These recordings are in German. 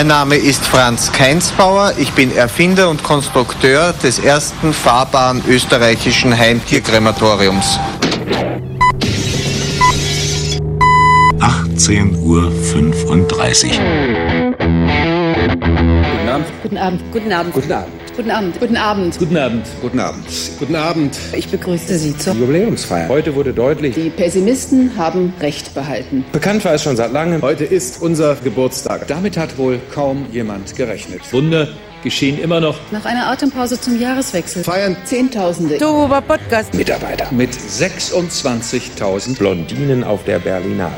Mein Name ist Franz Keinsbauer. Ich bin Erfinder und Konstrukteur des ersten fahrbaren österreichischen Heimtierkrematoriums. 18.35 Uhr. Guten Abend. Guten Abend. Guten Abend. Guten Abend. Guten Abend. Guten Abend. Guten Abend. Guten Abend. Ich begrüße Sie zur Jubiläumsfeier. Heute wurde deutlich, Die Pessimisten haben Recht behalten. bekannt war es schon seit langem. Heute ist unser Geburtstag. Damit hat wohl kaum jemand gerechnet. Wunder geschehen immer noch. Nach einer Atempause zum Jahreswechsel Feiern Zehntausende Dober Podcast. Mitarbeiter. mit 26.000 Blondinen auf der Berlinale.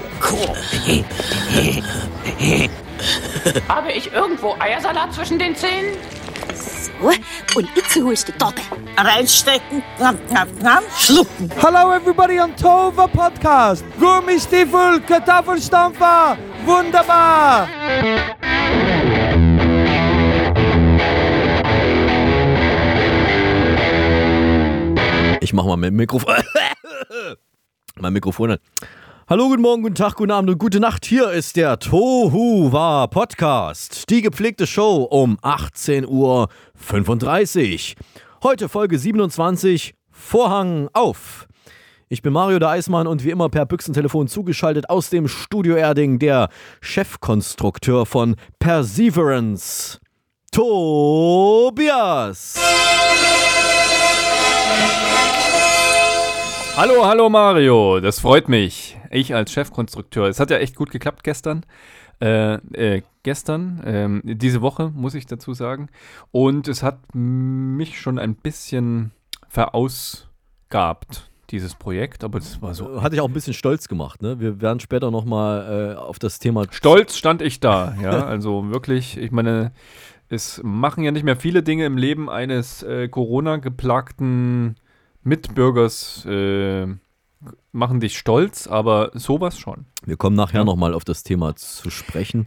Habe ich irgendwo Eiersalat zwischen den Zähnen? Und jetzt holst du die Torte. Reinstecken, knapp, knapp, knapp, schlucken. Hello everybody on Tova Podcast. Gummistiefel, Kartoffelstampfer. Wunderbar. Ich mach mal mein Mikrofon. mein Mikrofon an. Hallo, guten Morgen, guten Tag, guten Abend und gute Nacht. Hier ist der Tohu War Podcast. Die gepflegte Show um 18.35 Uhr. Heute Folge 27. Vorhang auf. Ich bin Mario der Eismann und wie immer per Büchsentelefon zugeschaltet aus dem Studio Erding der Chefkonstrukteur von Perseverance. Tobias. Hallo, hallo Mario, das freut mich. Ich als Chefkonstrukteur. Es hat ja echt gut geklappt gestern. Äh, äh, gestern, ähm, diese Woche, muss ich dazu sagen. Und es hat mich schon ein bisschen verausgabt, dieses Projekt. Aber das war so. Hat dich auch ein bisschen stolz gemacht, ne? Wir werden später nochmal äh, auf das Thema. Stolz stand ich da, ja. Also wirklich, ich meine, es machen ja nicht mehr viele Dinge im Leben eines äh, Corona-geplagten Mitbürgers äh, machen dich stolz, aber sowas schon. Wir kommen nachher nochmal auf das Thema zu sprechen.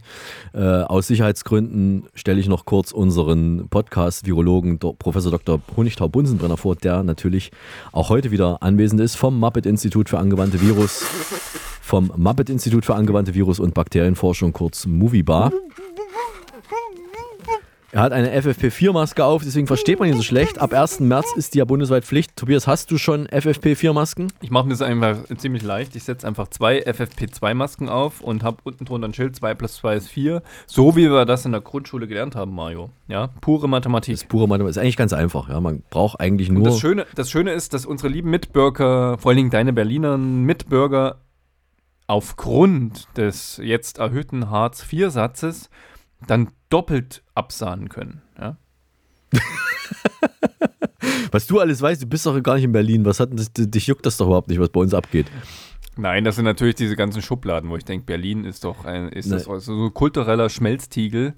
Äh, aus Sicherheitsgründen stelle ich noch kurz unseren Podcast-Virologen Professor Dr. Honigtau-Bunsenbrenner vor, der natürlich auch heute wieder anwesend ist vom Muppet-Institut für angewandte Virus, vom Muppet-Institut für angewandte Virus- und Bakterienforschung, kurz Moviebar. Er hat eine FFP4-Maske auf, deswegen versteht man ihn so schlecht. Ab 1. März ist die ja bundesweit Pflicht. Tobias, hast du schon FFP4-Masken? Ich mache mir das einfach ziemlich leicht. Ich setze einfach zwei FFP2-Masken auf und habe unten drunter ein Schild, 2 plus 2 ist 4. So wie wir das in der Grundschule gelernt haben, Mario. Ja, pure Mathematik. Das ist pure Mathematik. Ist eigentlich ganz einfach. Ja, man braucht eigentlich nur. Und das Schöne, das Schöne ist, dass unsere lieben Mitbürger, vor allen Dingen deine Berliner Mitbürger, aufgrund des jetzt erhöhten Hartz-IV-Satzes dann doppelt absahnen können. Ja? Was du alles weißt, du bist doch gar nicht in Berlin. Was hat das, dich juckt das doch überhaupt nicht, was bei uns abgeht. Nein, das sind natürlich diese ganzen Schubladen, wo ich denke, Berlin ist doch ein, ist das so ein kultureller Schmelztiegel.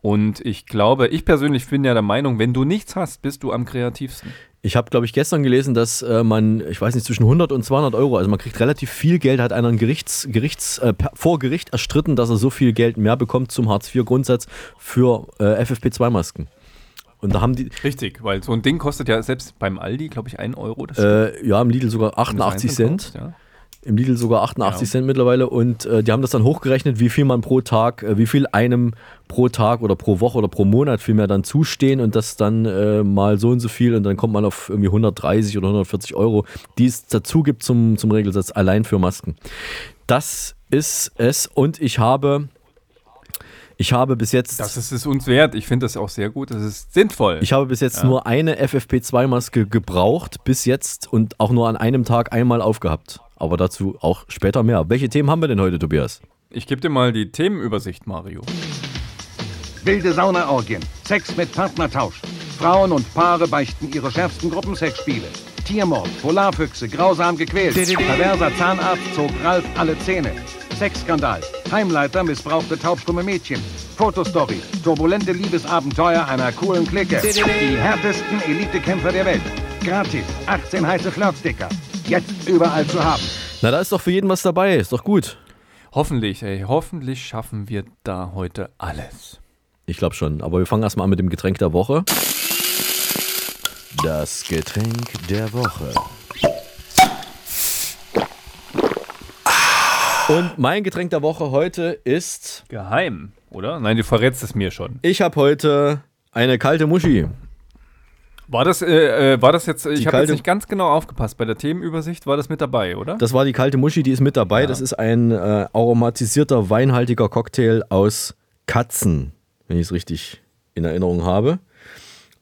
Und ich glaube, ich persönlich bin ja der Meinung, wenn du nichts hast, bist du am kreativsten. Ich habe, glaube ich, gestern gelesen, dass äh, man, ich weiß nicht, zwischen 100 und 200 Euro, also man kriegt relativ viel Geld, hat einer ein Gerichts, Gerichts, äh, vor Gericht erstritten, dass er so viel Geld mehr bekommt zum Hartz-IV-Grundsatz für äh, FFP2-Masken. Und da haben die, Richtig, weil so ein Ding kostet ja selbst beim Aldi, glaube ich, 1 Euro. Das äh, ja, im Lidl sogar wenn du es 88 einzeln Cent. kaufst, Ja. Im Lidl sogar 88 Ja. Cent mittlerweile und äh, die haben das dann hochgerechnet, wie viel man pro Tag, äh, wie viel einem pro Tag oder pro Woche oder pro Monat vielmehr dann zustehen und das dann äh, mal so und so viel und dann kommt man auf irgendwie 130 oder 140 Euro, die es dazu gibt zum, zum Regelsatz allein für Masken. Das ist es und ich habe, ich habe bis jetzt, Das ist es uns wert. Ich finde das auch sehr gut. Das ist sinnvoll. ich habe bis jetzt Ja. nur eine FFP2-Maske gebraucht, bis jetzt und auch nur an einem Tag einmal aufgehabt. Aber dazu auch später mehr. Welche Themen haben wir denn heute, Tobias? Ich gebe dir mal die Themenübersicht, Mario. Wilde Saunaorgien, Sex mit Partnertausch. Frauen und Paare beichten ihre schärfsten Gruppensexspiele. Tiermord, Polarfüchse, grausam gequält. Perverser Zahnarzt zog Ralf alle Zähne. Sexskandal, Heimleiter missbrauchte taubstumme Mädchen. Fotostory, turbulente Liebesabenteuer einer coolen Clique. Die härtesten Elitekämpfer der Welt. Gratis, 18 heiße Flirtsticker. Jetzt überall zu haben. Na, da ist doch für jeden was dabei. Ist doch gut. Hoffentlich, ey, hoffentlich schaffen wir da heute alles. Ich glaube schon. Aber wir fangen erstmal an mit dem Getränk der Woche. Das Getränk der Woche. Und mein Getränk der Woche heute ist. Geheim, oder? Nein, du verrätst es mir schon. Ich habe heute eine kalte Muschi. War das, äh, äh, war das jetzt, ich habe jetzt nicht ganz genau aufgepasst, bei der Themenübersicht war das mit dabei, oder? Das war die kalte Muschi, die ist mit dabei. Das ist ein äh, aromatisierter, weinhaltiger Cocktail aus Katzen, wenn ich es richtig in Erinnerung habe.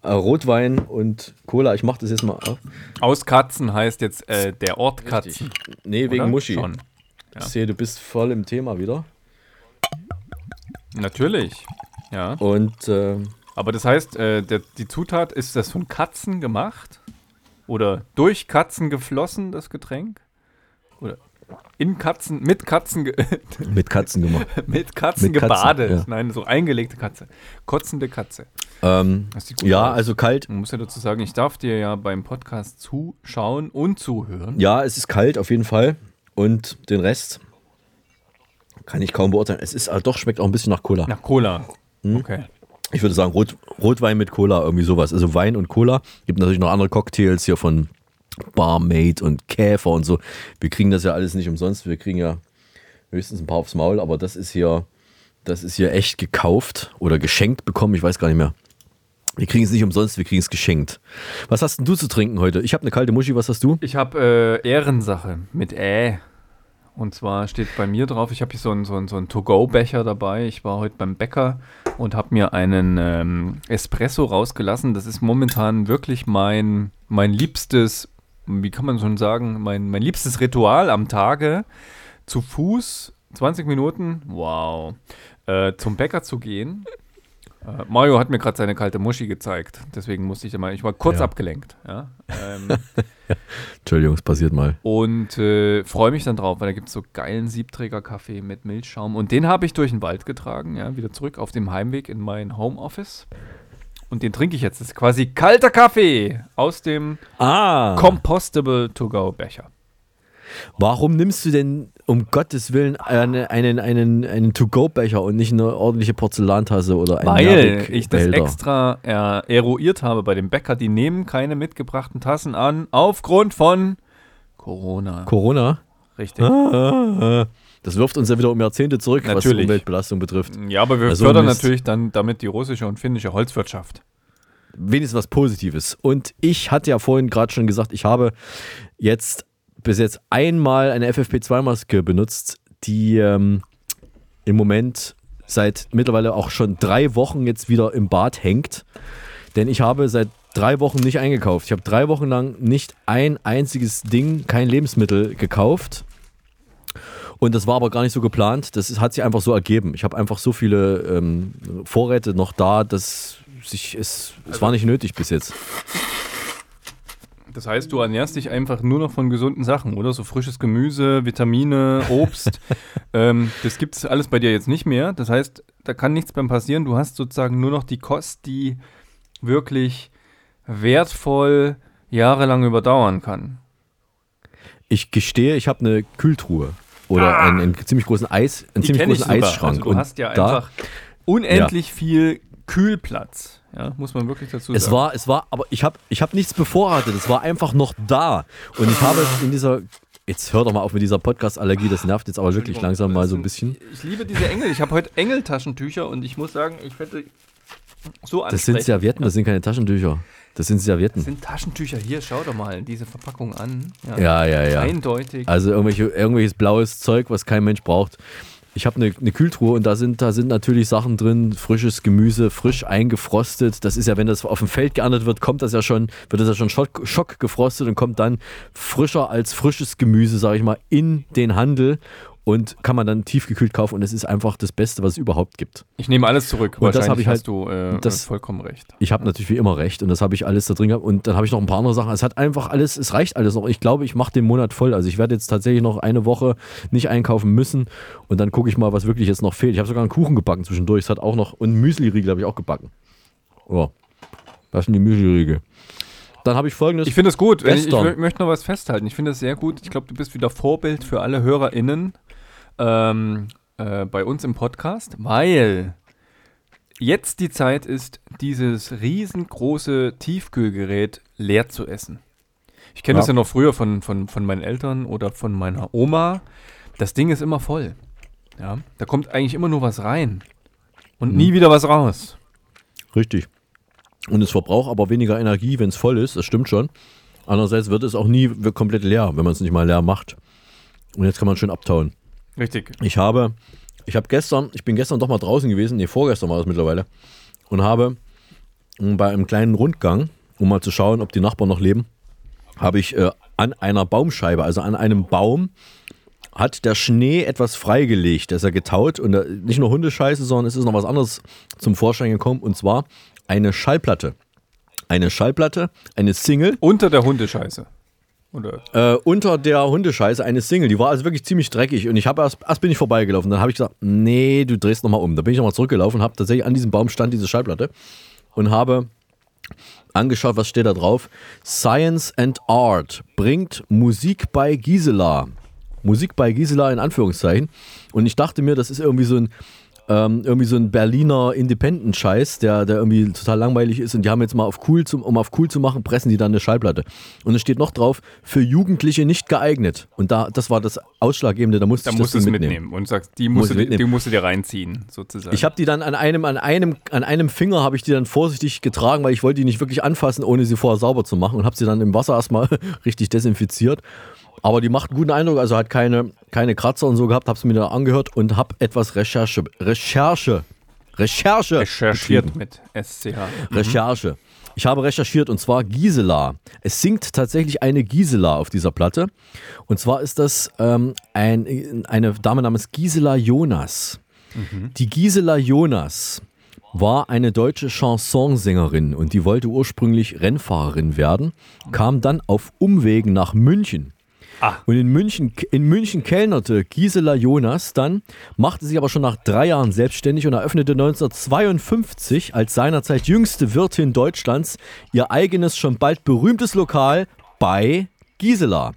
Äh, Rotwein und Cola. Ich mache das jetzt mal auf. Aus Katzen heißt jetzt äh, der Ort Katzen. Nee, wegen Oder? Muschi. Schon. Ich sehe, du bist voll im Thema wieder. Natürlich. Ja. Und äh, Aber das heißt, äh, der, die Zutat, ist das von Katzen gemacht? Oder durch Katzen geflossen, das Getränk? Oder in Katzen, mit Katzen, ge mit Katzen gemacht. mit Katzen Mit Katzen, gebadet? ja. Nein, so eingelegte Katze. Kotzende Katze. Ähm, ja, aus. also kalt. Man muss ja dazu sagen, ich darf dir ja beim Podcast zuschauen und zuhören. Ja, es ist kalt auf jeden Fall. Und den Rest kann ich kaum beurteilen. Es ist, äh, doch schmeckt auch ein bisschen nach Cola. Nach Cola. Hm? Okay. Ich würde sagen Rot, Rotwein mit Cola, irgendwie sowas. Also Wein und Cola. Gibt natürlich noch andere Cocktails hier von Barmaid und Käfer und so. Wir kriegen das ja alles nicht umsonst. Wir kriegen ja höchstens ein paar aufs Maul, aber das ist hier, das ist hier echt gekauft oder geschenkt bekommen. Ich weiß gar nicht mehr. Wir kriegen es nicht umsonst, wir kriegen es geschenkt. Was hast denn du zu trinken heute? Ich habe eine kalte Muschi, was hast du? Ich habe äh, Ehrensache mit Ä. Und zwar steht bei mir drauf, ich habe hier so einen, so einen, so einen To-Go-Becher dabei. Ich war heute beim Bäcker und habe mir einen ähm, Espresso rausgelassen. Das ist momentan wirklich mein, mein liebstes, wie kann man schon sagen, mein, mein liebstes Ritual am Tage. Zu Fuß, 20 Minuten, wow, äh, zum Bäcker zu gehen. Äh, Mario hat mir gerade seine kalte Muschi gezeigt. Deswegen musste ich da mal, ich war kurz Ja. abgelenkt. Ja? Ähm, Entschuldigung, es passiert mal. und äh, freue mich dann drauf, weil da gibt es so geilen Siebträger-Kaffee mit Milchschaum. Und den habe ich durch den Wald getragen, ja, wieder zurück auf dem Heimweg in mein Homeoffice. Und den trinke ich jetzt. Das ist quasi kalter Kaffee aus dem Ah. Compostable To-Go-Becher. Warum nimmst du denn um Gottes Willen eine, einen, einen, einen To-Go-Becher und nicht eine ordentliche Porzellantasse oder einen Weil ich das extra äh, eruiert habe bei dem Bäcker. Die nehmen keine mitgebrachten Tassen an, aufgrund von Corona. Corona? Richtig. Ah, ah. Das wirft uns ja wieder um Jahrzehnte zurück, was die Natürlich. Umweltbelastung betrifft. Ja, aber wir Also fördern Mist. natürlich dann damit die russische und finnische Holzwirtschaft. wenigstens was Positives. Und ich hatte ja vorhin gerade schon gesagt, ich habe jetzt bis jetzt einmal eine FFP2-Maske benutzt, die ähm, im Moment seit mittlerweile auch schon drei Wochen jetzt wieder im Bad hängt. Denn ich habe seit drei Wochen nicht eingekauft. Ich habe drei Wochen lang nicht ein einziges Ding, kein Lebensmittel gekauft. Und das war aber gar nicht so geplant. Das hat sich einfach so ergeben. Ich habe einfach so viele ähm, Vorräte noch da, dass sich es, es war nicht nötig bis jetzt. Das heißt, du ernährst dich einfach nur noch von gesunden Sachen, oder? So frisches Gemüse, Vitamine, Obst. ähm, das gibt es alles bei dir jetzt nicht mehr. Das heißt, da kann nichts beim passieren. Du hast sozusagen nur noch die Kost, die wirklich wertvoll jahrelang überdauern kann. Ich gestehe, ich habe eine Kühltruhe oder einen, einen ziemlich großen Eis, einen ziemlich großen. Eisschrank. Also du Und hast ja einfach unendlich viel Kühlplatz. Ja, muss man wirklich dazu Es sagen. war, es war, aber ich habe ich hab nichts bevorratet. Es war einfach noch da. Und ich habe in dieser, jetzt hör doch mal auf mit dieser Podcast-Allergie, das nervt jetzt aber wirklich langsam mal so ein bisschen. Ich liebe diese Engel. Ich habe heute Engeltaschentücher und ich muss sagen, ich finde so Das sind. Servietten, das sind keine Taschentücher. Das sind Das Servietten. sind Taschentücher. Hier, schau doch mal diese Verpackung an. Ja, ja, ja. Eindeutig. Also irgendwelche, irgendwelches blaues Zeug, was kein Mensch braucht. Ich habe eine, eine Kühltruhe und da sind, da sind natürlich Sachen drin, frisches Gemüse, frisch eingefrostet. Das ist ja, wenn das auf dem Feld geerntet wird, kommt das ja schon, wird das ja schon schock, schock gefrostet und kommt dann frischer als frisches Gemüse, sage ich mal, in den Handel und kann man dann tiefgekühlt kaufen und es ist einfach das Beste, was es überhaupt gibt. Ich nehme alles zurück. Und das habe ich halt, hast du äh, das, vollkommen recht. Ich habe natürlich wie immer recht und das habe ich alles da drin gehabt und dann habe ich noch ein paar andere Sachen. Es hat einfach alles, es reicht alles noch. Ich glaube, ich mache den Monat voll. Also ich werde jetzt tatsächlich noch eine Woche nicht einkaufen müssen und dann gucke ich mal, was wirklich jetzt noch fehlt. Ich habe sogar einen Kuchen gebacken zwischendurch. Es hat auch noch und Müsli-Riegel habe ich auch gebacken. Oh, das sind die Müsli-Riegel. Dann habe ich folgendes. Ich finde es gut. Ich, ich möchte noch was festhalten. Ich finde es sehr gut. Ich glaube, du bist wieder Vorbild für alle HörerInnen ähm, äh, bei uns im Podcast, weil jetzt die Zeit ist, dieses riesengroße Tiefkühlgerät leer zu essen. Ich kenne das Ja. ja noch früher von, von, von meinen Eltern oder von meiner Oma. das Ding ist immer voll. Ja, da kommt eigentlich immer nur was rein und Mhm. nie wieder was raus. Richtig. Und es verbraucht aber weniger Energie, wenn es voll ist, das stimmt schon. Andererseits wird es auch nie komplett leer, wenn man es nicht mal leer macht. Und jetzt kann man schön abtauen. Richtig. Ich habe, ich habe gestern, ich bin gestern doch mal draußen gewesen, nee, vorgestern war das mittlerweile, und habe bei einem kleinen Rundgang, um mal zu schauen, ob die Nachbarn noch leben, habe ich äh, an einer Baumscheibe, also an einem Baum, hat der Schnee etwas freigelegt. Der ist ja getaut und da, nicht nur Hundescheiße, sondern es ist noch was anderes zum Vorschein gekommen und zwar eine Schallplatte. Eine Schallplatte, eine Single. Unter der Hundescheiße. Oder? Äh, unter der Hundescheiße eine Single. Die war also wirklich ziemlich dreckig. Und ich habe erst, erst bin ich vorbeigelaufen. Dann habe ich gesagt, nee, du drehst nochmal um. Da bin ich nochmal zurückgelaufen, habe tatsächlich an diesem Baum stand diese Schallplatte und habe angeschaut, was steht da drauf. Science and Art bringt Musik bei Gisela. Musik bei Gisela in Anführungszeichen. Und ich dachte mir, das ist irgendwie so ein ähm, irgendwie so ein Berliner Independent-Scheiß, der, der irgendwie total langweilig ist. Und die haben jetzt mal auf cool, zum, um auf cool zu machen, pressen die dann eine Schallplatte. Und es steht noch drauf, für Jugendliche nicht geeignet. Und da, das war das Ausschlaggebende, da musste Da ich musst das du Ding es mitnehmen. mitnehmen. und sagst, die Muss musst, ich du, die musst du dir reinziehen, sozusagen. Ich habe die dann an einem, an einem, an einem Finger habe ich die dann vorsichtig getragen, weil ich wollte die nicht wirklich anfassen, ohne sie vorher sauber zu machen und habe sie dann im Wasser erstmal richtig desinfiziert. Aber die macht einen guten Eindruck, also hat keine, keine Kratzer und so gehabt, habe es mir da angehört und habe etwas Recherche, Recherche, Recherche recherchiert betrieben. mit SCH. Mhm. Recherche. Ich habe recherchiert und zwar Gisela. Es singt tatsächlich eine Gisela auf dieser Platte. Und zwar ist das ähm, ein, eine Dame namens Gisela Jonas. Die Gisela Jonas war eine deutsche Chansonsängerin und die wollte ursprünglich Rennfahrerin werden, kam dann auf Umwegen nach München. Und in München, in München kellnerte Gisela Jonas dann, machte sich aber schon nach drei Jahren selbstständig und eröffnete 1952 als seinerzeit jüngste Wirtin Deutschlands ihr eigenes, schon bald berühmtes Lokal bei Gisela.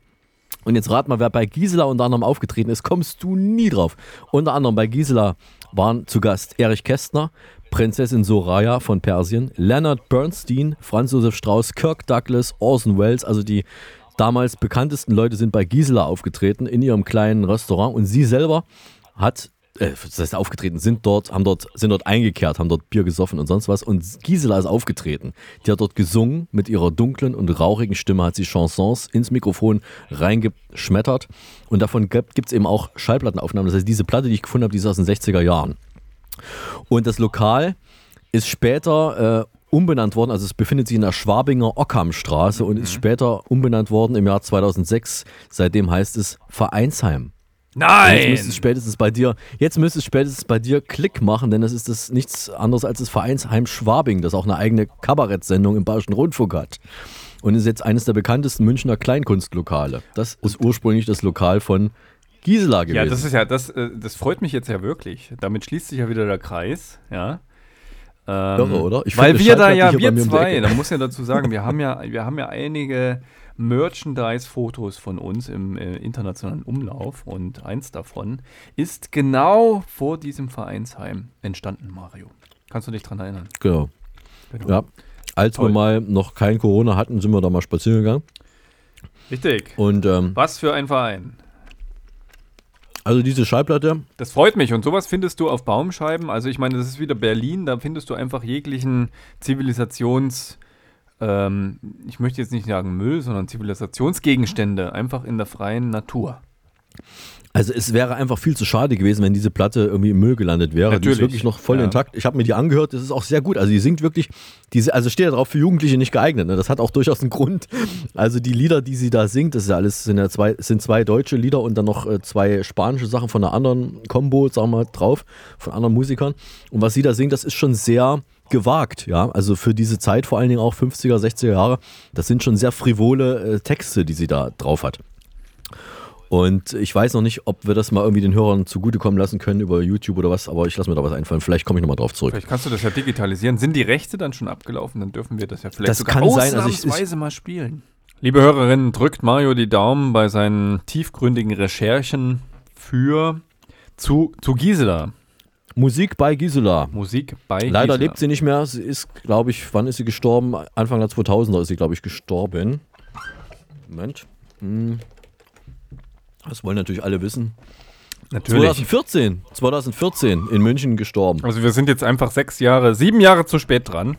Und jetzt rat mal, wer bei Gisela unter anderem aufgetreten ist, kommst du nie drauf. Unter anderem bei Gisela waren zu Gast Erich Kästner, Prinzessin Soraya von Persien, Leonard Bernstein, Franz Josef Strauß, Kirk Douglas, Orson Welles, also die damals bekanntesten Leute sind bei Gisela aufgetreten in ihrem kleinen Restaurant und sie selber hat äh, das heißt aufgetreten, sind dort, haben dort, sind dort eingekehrt, haben dort Bier gesoffen und sonst was. Und Gisela ist aufgetreten. Die hat dort gesungen, mit ihrer dunklen und rauchigen Stimme hat sie Chansons ins Mikrofon reingeschmettert. Und davon gibt es eben auch Schallplattenaufnahmen. Das heißt, diese Platte, die ich gefunden habe, die ist aus den 60er Jahren. Und das Lokal ist später äh, umbenannt worden, also es befindet sich in der Schwabinger Ockhamstraße und ist später umbenannt worden im Jahr 2006. Seitdem heißt es Vereinsheim. Nein! Jetzt müsste es spätestens bei dir, jetzt müsste es spätestens bei dir Klick machen, denn das ist das nichts anderes als das Vereinsheim Schwabing, das auch eine eigene Kabarettsendung im Bayerischen Rundfunk hat. Und ist jetzt eines der bekanntesten Münchner Kleinkunstlokale. Das ist ursprünglich das Lokal von Gisela gewesen. Ja, das ist ja, das, äh, das freut mich jetzt ja wirklich. Damit schließt sich ja wieder der Kreis, ja. Ähm, Irre, oder? Ich weil wir da ja, wir zwei, da muss ja dazu sagen, wir haben ja, wir haben ja einige Merchandise-Fotos von uns im äh, internationalen Umlauf und eins davon ist genau vor diesem Vereinsheim entstanden, Mario. Kannst du dich dran erinnern? Genau. Genau. Ja. Als Toll. wir mal noch kein Corona hatten, sind wir da mal spazieren gegangen. Richtig. Und ähm, Was für ein Verein. Also diese Schallplatte, Das freut mich. Und sowas findest du auf Baumscheiben. Also ich meine, das ist wieder Berlin. Da findest du einfach jeglichen Zivilisations... Ähm, ich möchte jetzt nicht sagen Müll, sondern Zivilisationsgegenstände einfach in der freien Natur. Also es wäre einfach viel zu schade gewesen, wenn diese Platte irgendwie im Müll gelandet wäre. Die Natürlich, ist wirklich noch voll ja. intakt. Ich habe mir die angehört, das ist auch sehr gut. Also die singt wirklich, diese, also steht ja drauf für Jugendliche nicht geeignet. Ne? Das hat auch durchaus einen Grund. Also die Lieder, die sie da singt, das ist ja alles, sind ja zwei, sind zwei deutsche Lieder und dann noch äh, zwei spanische Sachen von einer anderen Combo, sagen wir mal, drauf, von anderen Musikern. Und was sie da singt, das ist schon sehr gewagt, ja. Also für diese Zeit, vor allen Dingen auch 50er, 60er Jahre, das sind schon sehr frivole äh, Texte, die sie da drauf hat. Und ich weiß noch nicht, ob wir das mal irgendwie den Hörern zugutekommen lassen können über YouTube oder was, aber ich lasse mir da was einfallen. Vielleicht komme ich nochmal drauf zurück. Vielleicht kannst du das ja digitalisieren. Sind die Rechte dann schon abgelaufen? Dann dürfen wir das ja vielleicht Das sogar kann sein, also ich- ausnahmsweise mal spielen. Liebe Hörerinnen, drückt Mario die Daumen bei seinen tiefgründigen Recherchen für zu, zu Gisela. Musik bei Gisela. Musik bei Leider Gisela. lebt sie nicht mehr. Sie ist, glaube ich, wann ist sie gestorben? Anfang der 2000er ist sie, glaube ich, gestorben. Moment. Hm. Das wollen natürlich alle wissen. Natürlich. 2014, 2014 in München gestorben. Also wir sind jetzt einfach sechs Jahre, sieben Jahre zu spät dran.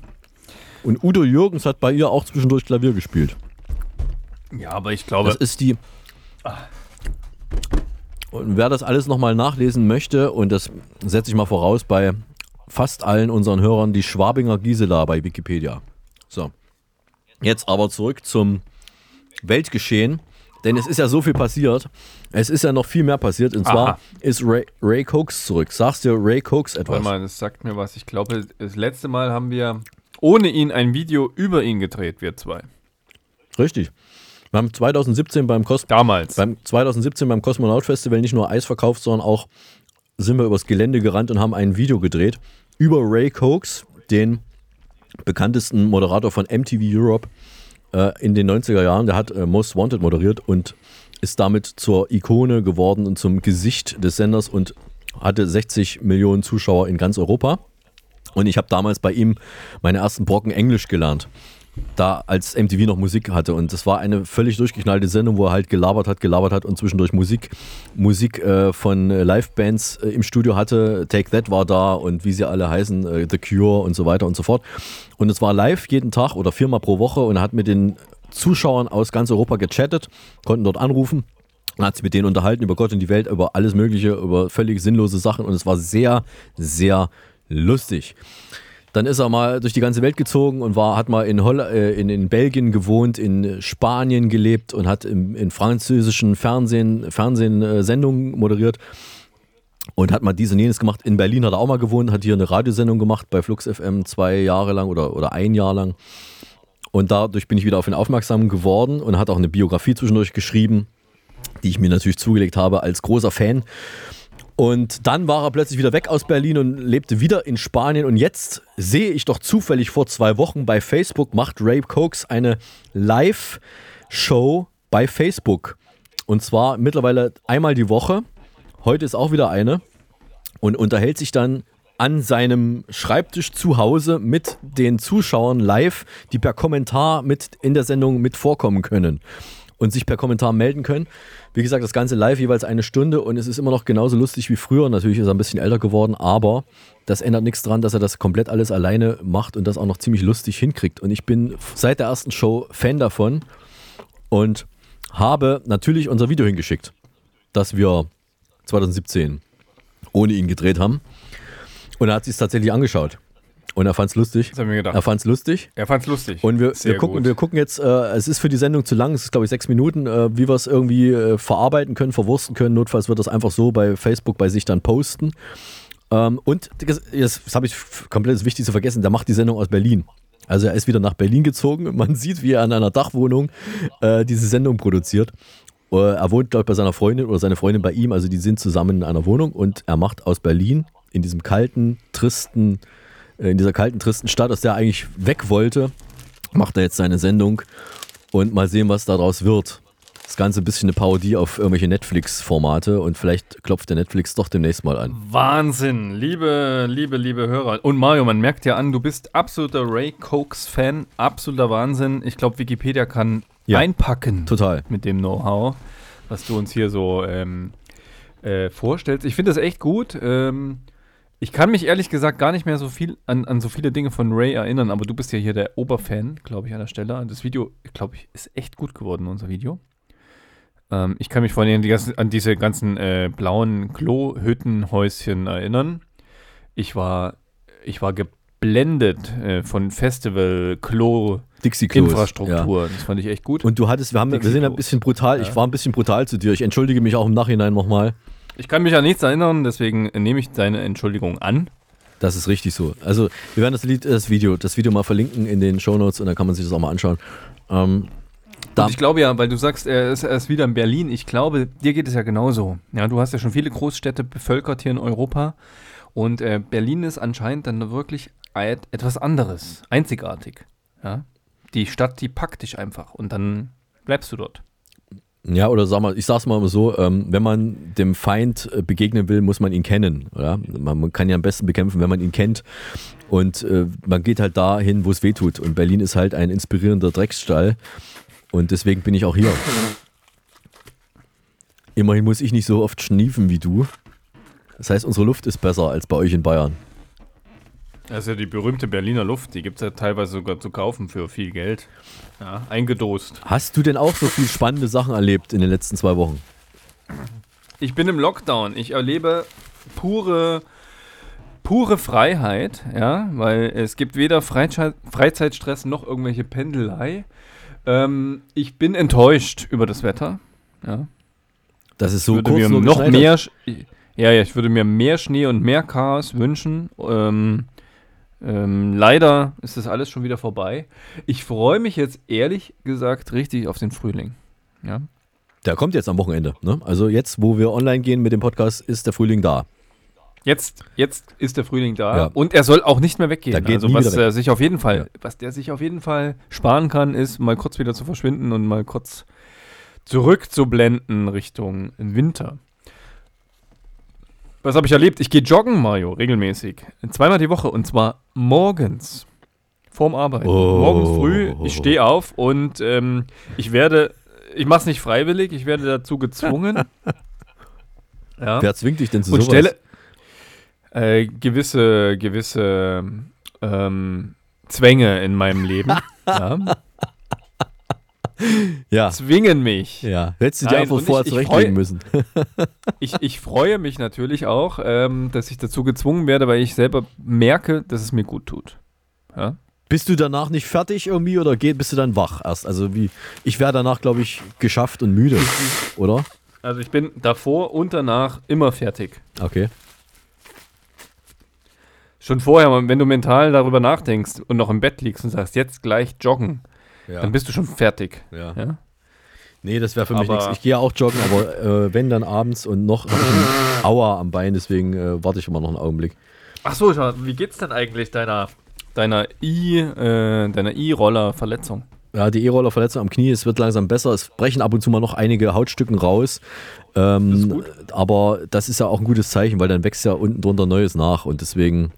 Und Udo Jürgens hat bei ihr auch zwischendurch Klavier gespielt. Ja, aber ich glaube. Das ist die. Und wer das alles nochmal nachlesen möchte, und das setze ich mal voraus bei fast allen unseren Hörern, die Schwabinger Gisela bei Wikipedia. So. Jetzt aber zurück zum Weltgeschehen. Denn es ist ja so viel passiert. Es ist ja noch viel mehr passiert. Und zwar Aha. ist Ray, Ray Cokes zurück. Sagst dir Ray Cokes etwas? Warte mal, das sagt mir was. Ich glaube, das letzte Mal haben wir ohne ihn ein Video über ihn gedreht, wir zwei. Richtig. Wir haben 2017 beim, Kos Damals. beim 2017 beim Kosmonaut Festival nicht nur Eis verkauft, sondern auch sind wir übers Gelände gerannt und haben ein Video gedreht über Ray Cokes, den bekanntesten Moderator von MTV Europe äh, in den 90er Jahren. Der hat äh, Most Wanted moderiert und ist damit zur Ikone geworden und zum Gesicht des Senders und hatte 60 Millionen Zuschauer in ganz Europa. Und ich habe damals bei ihm meine ersten Brocken Englisch gelernt. Da als MTV noch Musik hatte. Und das war eine völlig durchgeknallte Sendung, wo er halt gelabert hat, gelabert hat und zwischendurch Musik, Musik äh, von äh, Livebands äh, im Studio hatte. Take That war da und wie sie alle heißen, äh, The Cure und so weiter und so fort. Und es war live jeden Tag oder viermal pro Woche und er hat mit den Zuschauern aus ganz Europa gechattet, konnten dort anrufen. hat sich mit denen unterhalten über Gott und die Welt, über alles Mögliche, über völlig sinnlose Sachen und es war sehr, sehr lustig. Dann ist er mal durch die ganze Welt gezogen und war, hat mal in, Holl äh, in, in Belgien gewohnt, in Spanien gelebt und hat im, in französischen Fernsehen, Fernsehen äh, Sendungen moderiert und hat mal dies und jenes gemacht. In Berlin hat er auch mal gewohnt, hat hier eine Radiosendung gemacht bei Flux FM zwei Jahre lang oder, oder ein Jahr lang. Und dadurch bin ich wieder auf ihn aufmerksam geworden und hat auch eine Biografie zwischendurch geschrieben, die ich mir natürlich zugelegt habe als großer Fan. Und dann war er plötzlich wieder weg aus Berlin und lebte wieder in Spanien. Und jetzt sehe ich doch zufällig vor zwei Wochen bei Facebook, macht Ray Cokes eine Live-Show bei Facebook. Und zwar mittlerweile einmal die Woche. Heute ist auch wieder eine. Und unterhält sich dann an seinem Schreibtisch zu Hause mit den Zuschauern live, die per Kommentar mit in der Sendung mit vorkommen können und sich per Kommentar melden können. Wie gesagt, das Ganze live jeweils eine Stunde und es ist immer noch genauso lustig wie früher. Natürlich ist er ein bisschen älter geworden, aber das ändert nichts daran, dass er das komplett alles alleine macht und das auch noch ziemlich lustig hinkriegt. Und ich bin seit der ersten Show Fan davon und habe natürlich unser Video hingeschickt, das wir 2017 ohne ihn gedreht haben. Und er hat sich tatsächlich angeschaut. Und er fand es lustig. Das hab ich mir gedacht. Er fand es lustig. Er fand's lustig. Und wir, wir, gucken, gut. wir gucken jetzt, äh, es ist für die Sendung zu lang, es ist glaube ich sechs Minuten, äh, wie wir es irgendwie äh, verarbeiten können, verwursten können. Notfalls wird das einfach so bei Facebook bei sich dann posten. Ähm, und das, das habe ich komplett das Wichtigste vergessen, der macht die Sendung aus Berlin. Also er ist wieder nach Berlin gezogen. Man sieht, wie er an einer Dachwohnung äh, diese Sendung produziert. Äh, er wohnt, glaube ich, bei seiner Freundin oder seine Freundin bei ihm. Also die sind zusammen in einer Wohnung und er macht aus Berlin in diesem kalten, tristen, in dieser kalten, tristen Stadt, aus der er eigentlich weg wollte, macht er jetzt seine Sendung und mal sehen, was daraus wird. Das Ganze ein bisschen eine Parodie auf irgendwelche Netflix-Formate und vielleicht klopft der Netflix doch demnächst mal an. Wahnsinn, liebe, liebe, liebe Hörer. Und Mario, man merkt ja an, du bist absoluter Ray Cokes-Fan, absoluter Wahnsinn. Ich glaube, Wikipedia kann Ja, einpacken Total. mit dem Know-how, was du uns hier so ähm, äh, vorstellst. Ich finde das echt gut. Ähm, ich kann mich ehrlich gesagt gar nicht mehr so viel an, an so viele Dinge von Ray erinnern, aber du bist ja hier der Oberfan, glaube ich, an der Stelle. Das Video, glaube ich, ist echt gut geworden, unser Video. Ähm, ich kann mich vor allem die ganzen, an diese ganzen äh, blauen Klohüttenhäuschen erinnern. Ich war, ich war geblendet äh, von Festival-Klo-Infrastruktur. Dixie-Klos. Das fand ich echt gut. Und du hattest, wir, haben, wir sind ein bisschen brutal, ich Ja. war ein bisschen brutal zu dir. Ich entschuldige mich auch im Nachhinein nochmal. Ich kann mich an nichts erinnern, deswegen nehme ich deine Entschuldigung an. Das ist richtig so. Also, wir werden das, Lied, das Video, das Video mal verlinken in den Shownotes und dann kann man sich das auch mal anschauen. Ähm, ich glaube ja, weil du sagst, er ist, er ist wieder in Berlin. Ich glaube, dir geht es ja genauso. Ja, du hast ja schon viele Großstädte bevölkert hier in Europa. Und äh, Berlin ist anscheinend dann wirklich et- etwas anderes, einzigartig. Ja? Die Stadt, die packt dich einfach und dann bleibst du dort. Ja, oder sag mal, ich sag's mal so, ähm, wenn man dem Feind äh, begegnen will, muss man ihn kennen. Oder? Man, man kann ihn am besten bekämpfen, wenn man ihn kennt. Und äh, man geht halt dahin, wo es weh tut. Und Berlin ist halt ein inspirierender Drecksstall. Und deswegen bin ich auch hier. Immerhin muss ich nicht so oft schniefen wie du. Das heißt, unsere Luft ist besser als bei euch in Bayern. Das ist ja die berühmte Berliner Luft, die gibt es ja teilweise sogar zu kaufen für viel Geld. Ja, eingedost. Hast du denn auch so viele spannende Sachen erlebt in den letzten zwei Wochen? Ich bin im Lockdown. Ich erlebe pure, pure Freiheit, ja, weil es gibt weder Freizeit, Freizeitstress noch irgendwelche Pendelei. Ähm, ich bin enttäuscht über das Wetter. Ja. Das ist so würde kurz mir nur noch mehr, ja, ja, ich würde mir mehr Schnee und mehr Chaos wünschen. Ähm, ähm, leider ist das alles schon wieder vorbei. Ich freue mich jetzt ehrlich gesagt richtig auf den Frühling. Ja. Der kommt jetzt am Wochenende. Ne? Also jetzt, wo wir online gehen mit dem Podcast, ist der Frühling da. Jetzt, jetzt ist der Frühling da Ja. und er soll auch nicht mehr weggehen. Also was weg. er sich auf jeden Fall, was der sich auf jeden Fall sparen kann, ist mal kurz wieder zu verschwinden und mal kurz zurückzublenden Richtung Winter. Was habe ich erlebt? Ich gehe joggen, Mario, regelmäßig. Zweimal die Woche und zwar morgens. Vorm Arbeiten. Oh. Morgens früh, ich stehe auf und ähm, ich werde, ich mache es nicht freiwillig, ich werde dazu gezwungen. ja. Wer zwingt dich denn zu und sowas? stelle äh, gewisse, gewisse ähm, Zwänge in meinem Leben. ja, ja, zwingen mich. ja. Hättest du dir einfach vorher zurechtlegen müssen. Ich, ich freue mich natürlich auch, ähm, dass ich dazu gezwungen werde, weil ich selber merke, dass es mir gut tut. Ja? Bist du danach nicht fertig irgendwie oder geht, bist du dann wach erst? Also wie, ich wäre danach, glaube ich, geschafft und müde, oder? Also ich bin davor und danach immer fertig. Okay. Schon vorher, wenn du mental darüber nachdenkst und noch im Bett liegst und sagst, jetzt gleich joggen, Ja. dann bist du schon fertig. ja. Ja? Nee, das wäre für mich nichts. Ich gehe ja auch joggen, aber äh, wenn dann abends und noch Aua am Bein, deswegen äh, warte ich immer noch einen Augenblick. Ach so, wie geht's denn eigentlich deiner deiner i äh, deiner i-Roller-Verletzung? Ja, die E-Roller-Verletzung am Knie, es wird langsam besser. Es brechen ab und zu mal noch einige Hautstücken raus. Ähm, aber das ist ja auch ein gutes Zeichen, weil dann wächst ja unten drunter Neues nach und deswegen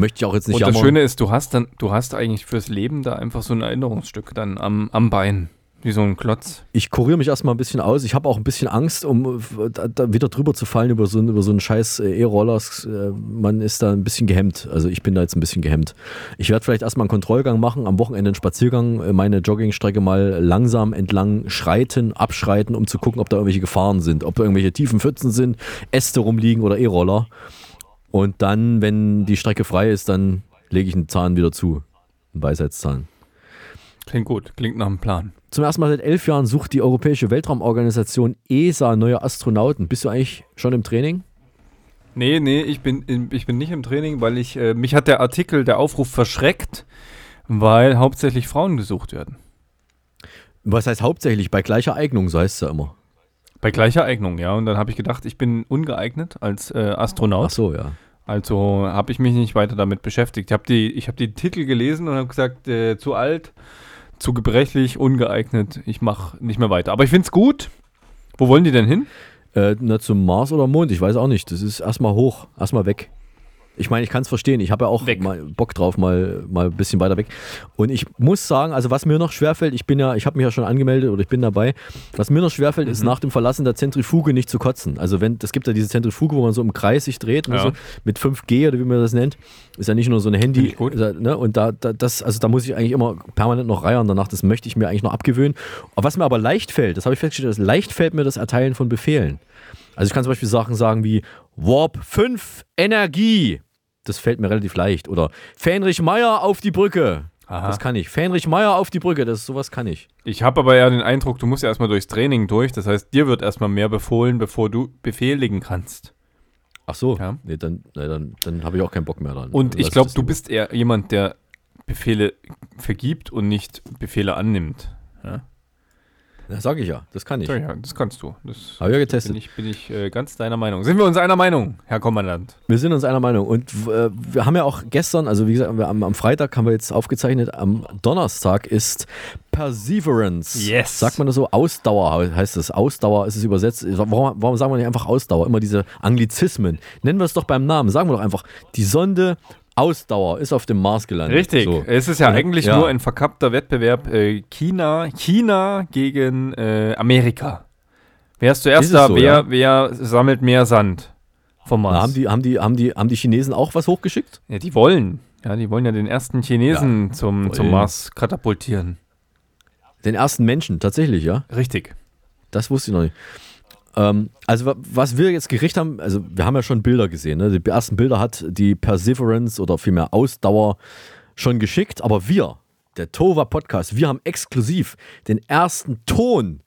möchte ich auch jetzt nicht Und das jammern. Schöne ist, du hast dann, du hast eigentlich fürs Leben da einfach so ein Erinnerungsstück dann am, am Bein, wie so ein Klotz. ich kuriere mich erstmal ein bisschen aus. Ich habe auch ein bisschen Angst, um da, da wieder drüber zu fallen über so, einen- über so einen scheiß äh, E-Rollers. Äh, Man ist da ein bisschen gehemmt. Also ich bin da jetzt ein bisschen gehemmt. Ich werde vielleicht erstmal einen Kontrollgang machen, am Wochenende einen Spaziergang, äh, meine Joggingstrecke mal langsam entlang schreiten, abschreiten, um zu gucken, ob da irgendwelche Gefahren sind, ob da irgendwelche tiefen Pfützen sind, Äste rumliegen oder E-Roller. Und dann, wenn die Strecke frei ist, dann lege ich einen Zahn wieder zu. Einen Weisheitszahn. Klingt gut, klingt nach einem Plan. Zum ersten Mal seit elf Jahren sucht die Europäische Weltraumorganisation ESA neue Astronauten. Bist du eigentlich schon im Training? Nee, nee, ich bin, in, ich bin nicht im Training, weil ich, äh, mich hat der Artikel, der Aufruf verschreckt, weil hauptsächlich Frauen gesucht werden. Was heißt hauptsächlich? Bei gleicher Eignung, so heißt es ja immer. Bei gleicher Eignung, ja. Und dann habe ich gedacht, ich bin ungeeignet als äh, Astronaut. Ach so, ja. Also habe ich mich nicht weiter damit beschäftigt. Ich habe die, ich hab die Titel gelesen und habe gesagt, äh, zu alt, zu gebrechlich, ungeeignet. Ich mache nicht mehr weiter. Aber ich finde es gut. Wo wollen die denn hin? Äh, na, zum Mars oder Mond, ich weiß auch nicht. Das ist erstmal hoch, erstmal weg. Ich meine, ich kann es verstehen. Ich habe ja auch Weg. mal Bock drauf, mal, mal ein bisschen weiter weg. Und ich muss sagen, also was mir noch schwerfällt, ich bin ja, ich habe mich ja schon angemeldet oder ich bin dabei. Was mir noch schwerfällt, Mhm. ist nach dem Verlassen der Zentrifuge nicht zu kotzen. Also wenn, es gibt ja diese Zentrifuge, wo man so im Kreis sich dreht, und Ja. so, mit 5G oder wie man das nennt. Ist ja nicht nur so ein Handy. Ne? Und da, da, das, also da muss ich eigentlich immer permanent noch reiern danach. Das möchte ich mir eigentlich noch abgewöhnen. Was mir aber leicht fällt, das habe ich festgestellt, leicht fällt mir das Erteilen von Befehlen. Also ich kann zum Beispiel Sachen sagen wie Warp 5 Energie. Das fällt mir relativ leicht. Oder Fähnrich Meier auf die Brücke. Aha. Das kann ich. Fähnrich Meier auf die Brücke, das sowas kann ich. Ich habe aber ja den Eindruck, du musst ja erstmal durchs Training durch. Das heißt, dir wird erstmal mehr befohlen, bevor du befehligen kannst. Ach so. Ja. Nee, dann, nee, dann, dann habe ich auch keinen Bock mehr dran. Und Dann ich glaube, du bist eher jemand, der Befehle vergibt und nicht Befehle annimmt. Ja, Ja, sag ich ja, das kann ich. ja, ja das kannst du. Das Hab ich ja getestet. bin ich, bin ich äh, ganz deiner Meinung. Sind wir uns einer Meinung, Herr Kommandant? Wir sind uns einer Meinung. Und äh, wir haben ja auch gestern, also wie gesagt, am, am Freitag haben wir jetzt aufgezeichnet, am Donnerstag ist Perseverance. Yes. Sagt man das so? Ausdauer heißt es. Ausdauer ist es übersetzt. Warum, warum sagen wir nicht einfach Ausdauer? Immer diese Anglizismen. Nennen wir es doch beim Namen. Sagen wir doch einfach, die Sonde Ausdauer ist auf dem Mars gelandet. Richtig. So. Es ist ja Und- eigentlich ja. nur ein verkappter Wettbewerb äh, China, China gegen äh, Amerika. Wer ist zuerst Ist da? so, wer, ja? wer sammelt mehr Sand vom Mars? Na, haben, die, haben, die, haben, die, haben die Chinesen auch was hochgeschickt? ja, die wollen. Ja, die wollen ja den ersten Chinesen zum, zum wollen. Mars katapultieren. Den ersten Menschen, tatsächlich, ja? Richtig. Das wusste ich noch nicht. Ähm, also wa- was wir jetzt gekriegt haben, also wir haben ja schon Bilder gesehen. Ne? Die ersten Bilder hat die Perseverance oder vielmehr Ausdauer schon geschickt, aber wir, der Tova Podcast, wir haben exklusiv den ersten Ton,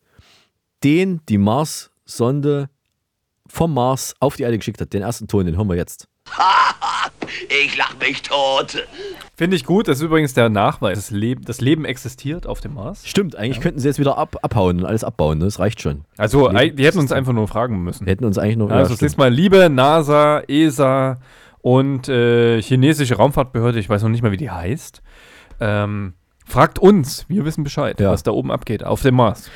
den die Mars-Sonde vom Mars auf die Erde geschickt hat. Den ersten Ton, den hören wir jetzt. Ich lach mich tot. Finde ich gut. Das ist übrigens der Nachweis. Das Leben, das Leben existiert auf dem Mars. Stimmt, eigentlich könnten sie jetzt wieder ab, abhauen und alles abbauen. Ne? Das reicht schon. Also, die hätten uns einfach nur fragen müssen. Wir hätten uns eigentlich noch. Also, ja, das stimmt. nächste Mal, liebe NASA, ESA und äh, chinesische Raumfahrtbehörde, ich weiß noch nicht mal, wie die heißt, ähm, fragt uns, wir wissen Bescheid, Ja. was da oben abgeht, auf dem Mars.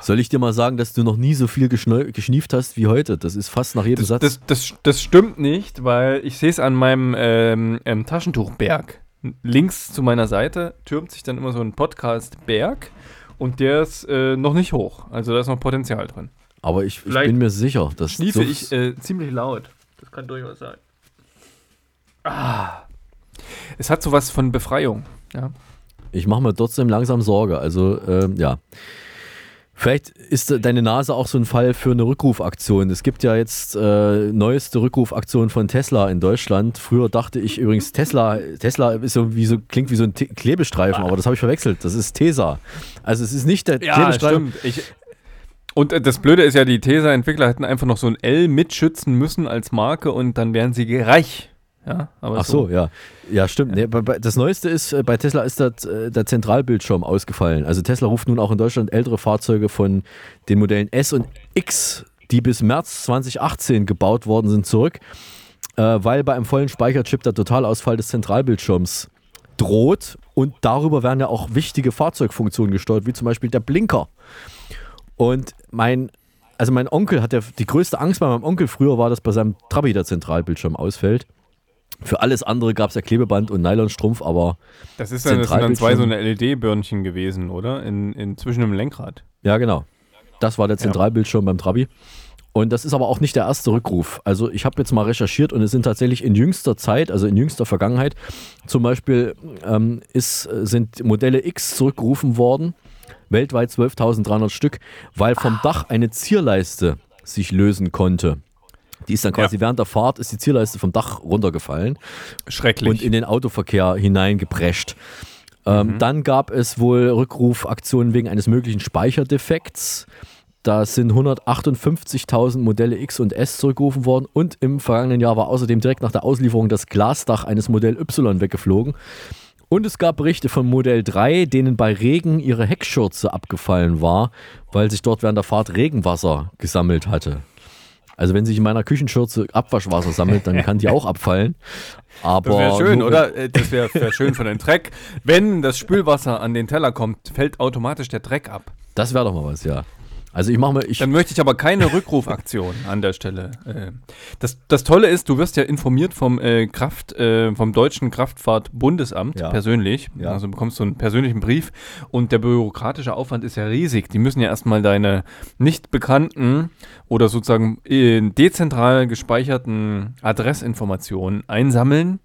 Soll ich dir mal sagen, dass du noch nie so viel geschnieft hast wie heute? Das ist fast nach jedem Das, Satz. das, das, das stimmt nicht, weil ich sehe es an meinem ähm, ähm, Taschentuchberg. Links zu meiner Seite türmt sich dann immer so ein Podcast-Berg und der ist äh, noch nicht hoch. Also da ist noch Potenzial drin. Aber ich, ich bin mir sicher, dass Schniefe ich äh, ziemlich laut. Das kann durchaus sein. Ah. Es hat sowas von Befreiung. Ja. ich mache mir trotzdem langsam Sorge. Also ähm, ja. Vielleicht ist deine Nase auch so ein Fall für eine Rückrufaktion. Es gibt ja jetzt äh, neueste Rückrufaktion von Tesla in Deutschland. Früher dachte ich übrigens, Tesla, Tesla ist so wie so, klingt wie so ein Te Klebestreifen, aber das habe ich verwechselt. Das ist Tesa. Also es ist nicht der Klebestreifen. stimmt. Ich, und äh, das Blöde ist ja, die Tesa-Entwickler hätten einfach noch so ein L mitschützen müssen als Marke und dann wären sie reich. Ja, Ach so, ja. Ja, stimmt. Nee, bei, bei, das Neueste ist, äh, bei Tesla ist das, äh, der Zentralbildschirm ausgefallen. Also Tesla ruft nun auch in Deutschland ältere Fahrzeuge von den Modellen S und X, die bis März 2018 gebaut worden sind, zurück, äh, weil bei einem vollen Speicherchip der Totalausfall des Zentralbildschirms droht und darüber werden ja auch wichtige Fahrzeugfunktionen gesteuert, wie zum Beispiel der Blinker. Und mein, also mein Onkel hat ja die größte Angst bei meinem Onkel früher war, dass bei seinem Trabi der Zentralbildschirm ausfällt. Für alles andere gab es ja Klebeband und Nylonstrumpf, aber Das, ist dann, das sind dann zwei so eine LED-Birnchen gewesen, oder? In, in, zwischen dem Lenkrad. Ja, genau. Das war der Zentralbildschirm beim Trabi. Und das ist aber auch nicht der erste Rückruf. Also ich habe jetzt mal recherchiert und es sind tatsächlich in jüngster Zeit, also in jüngster Vergangenheit, zum Beispiel ähm, ist, sind Modelle X zurückgerufen worden, weltweit 12.300 Stück, weil vom Dach eine Zierleiste sich lösen konnte. Die ist dann quasi während der Fahrt ist die Zierleiste vom Dach runtergefallen. Schrecklich. Und in den Autoverkehr hineingeprescht. Ähm, Dann gab es wohl Rückrufaktionen wegen eines möglichen Speicherdefekts. Da sind 158.000 Modelle X und S zurückgerufen worden und im vergangenen Jahr war außerdem direkt nach der Auslieferung das Glasdach eines Modell Y weggeflogen. Und es gab Berichte von Modell 3, denen bei Regen ihre Heckschürze abgefallen war, weil sich dort während der Fahrt Regenwasser gesammelt hatte. Also wenn sich in meiner Küchenschürze Abwaschwasser sammelt, dann kann die auch abfallen. Aber Das wäre schön, nur- oder? Äh, Das wäre wär schön für den Dreck. Wenn das Spülwasser an den Teller kommt, fällt automatisch der Dreck ab. Das wäre doch mal was, ja. Also ich mache mal, ich, Dann möchte ich aber keine Rückrufaktion an der Stelle. Äh, Das, das Tolle ist, du wirst ja informiert vom äh, Kraft, äh, vom Deutschen Kraftfahrtbundesamt Ja. persönlich. Ja. Also bekommst du einen persönlichen Brief und der bürokratische Aufwand ist ja riesig. Die müssen ja erstmal deine nicht bekannten oder sozusagen äh, dezentral gespeicherten Adressinformationen einsammeln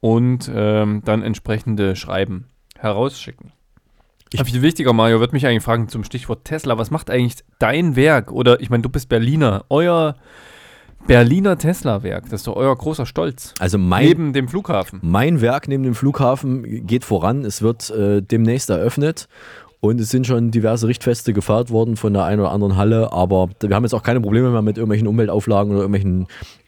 und ähm, dann entsprechende Schreiben herausschicken. Ich- viel wichtiger, Mario, wird mich eigentlich fragen zum Stichwort Tesla. Was macht eigentlich dein Werk? Oder ich meine, du bist Berliner. Euer Berliner Tesla-Werk, das ist doch euer großer Stolz. also mein, Neben dem Flughafen. mein Werk neben dem Flughafen geht voran. Es wird äh, demnächst eröffnet und es sind schon diverse Richtfeste gefeiert worden von der einen oder anderen Halle, aber wir haben jetzt auch keine Probleme mehr mit irgendwelchen Umweltauflagen oder irgendwelchen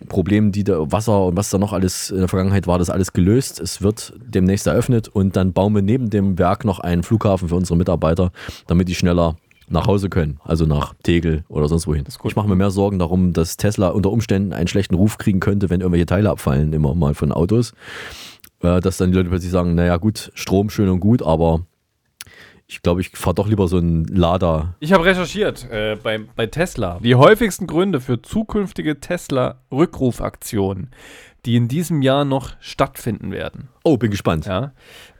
Problemen, die da Wasser und was da noch alles in der Vergangenheit war, das alles gelöst. Es wird demnächst eröffnet und dann bauen wir neben dem Werk noch einen Flughafen für unsere Mitarbeiter, damit die schneller nach Hause können, also nach Tegel oder sonst wohin. Ich mache mir mehr Sorgen darum, dass Tesla unter Umständen einen schlechten Ruf kriegen könnte, wenn irgendwelche Teile abfallen, immer mal von Autos. Äh, dass dann die Leute plötzlich sagen, naja gut, Strom schön und gut, aber ich glaube, ich fahre doch lieber so einen Lada. Ich habe recherchiert äh, bei, bei Tesla. Die häufigsten Gründe für zukünftige Tesla-Rückrufaktionen, die in diesem Jahr noch stattfinden werden. Oh, bin gespannt. Ja.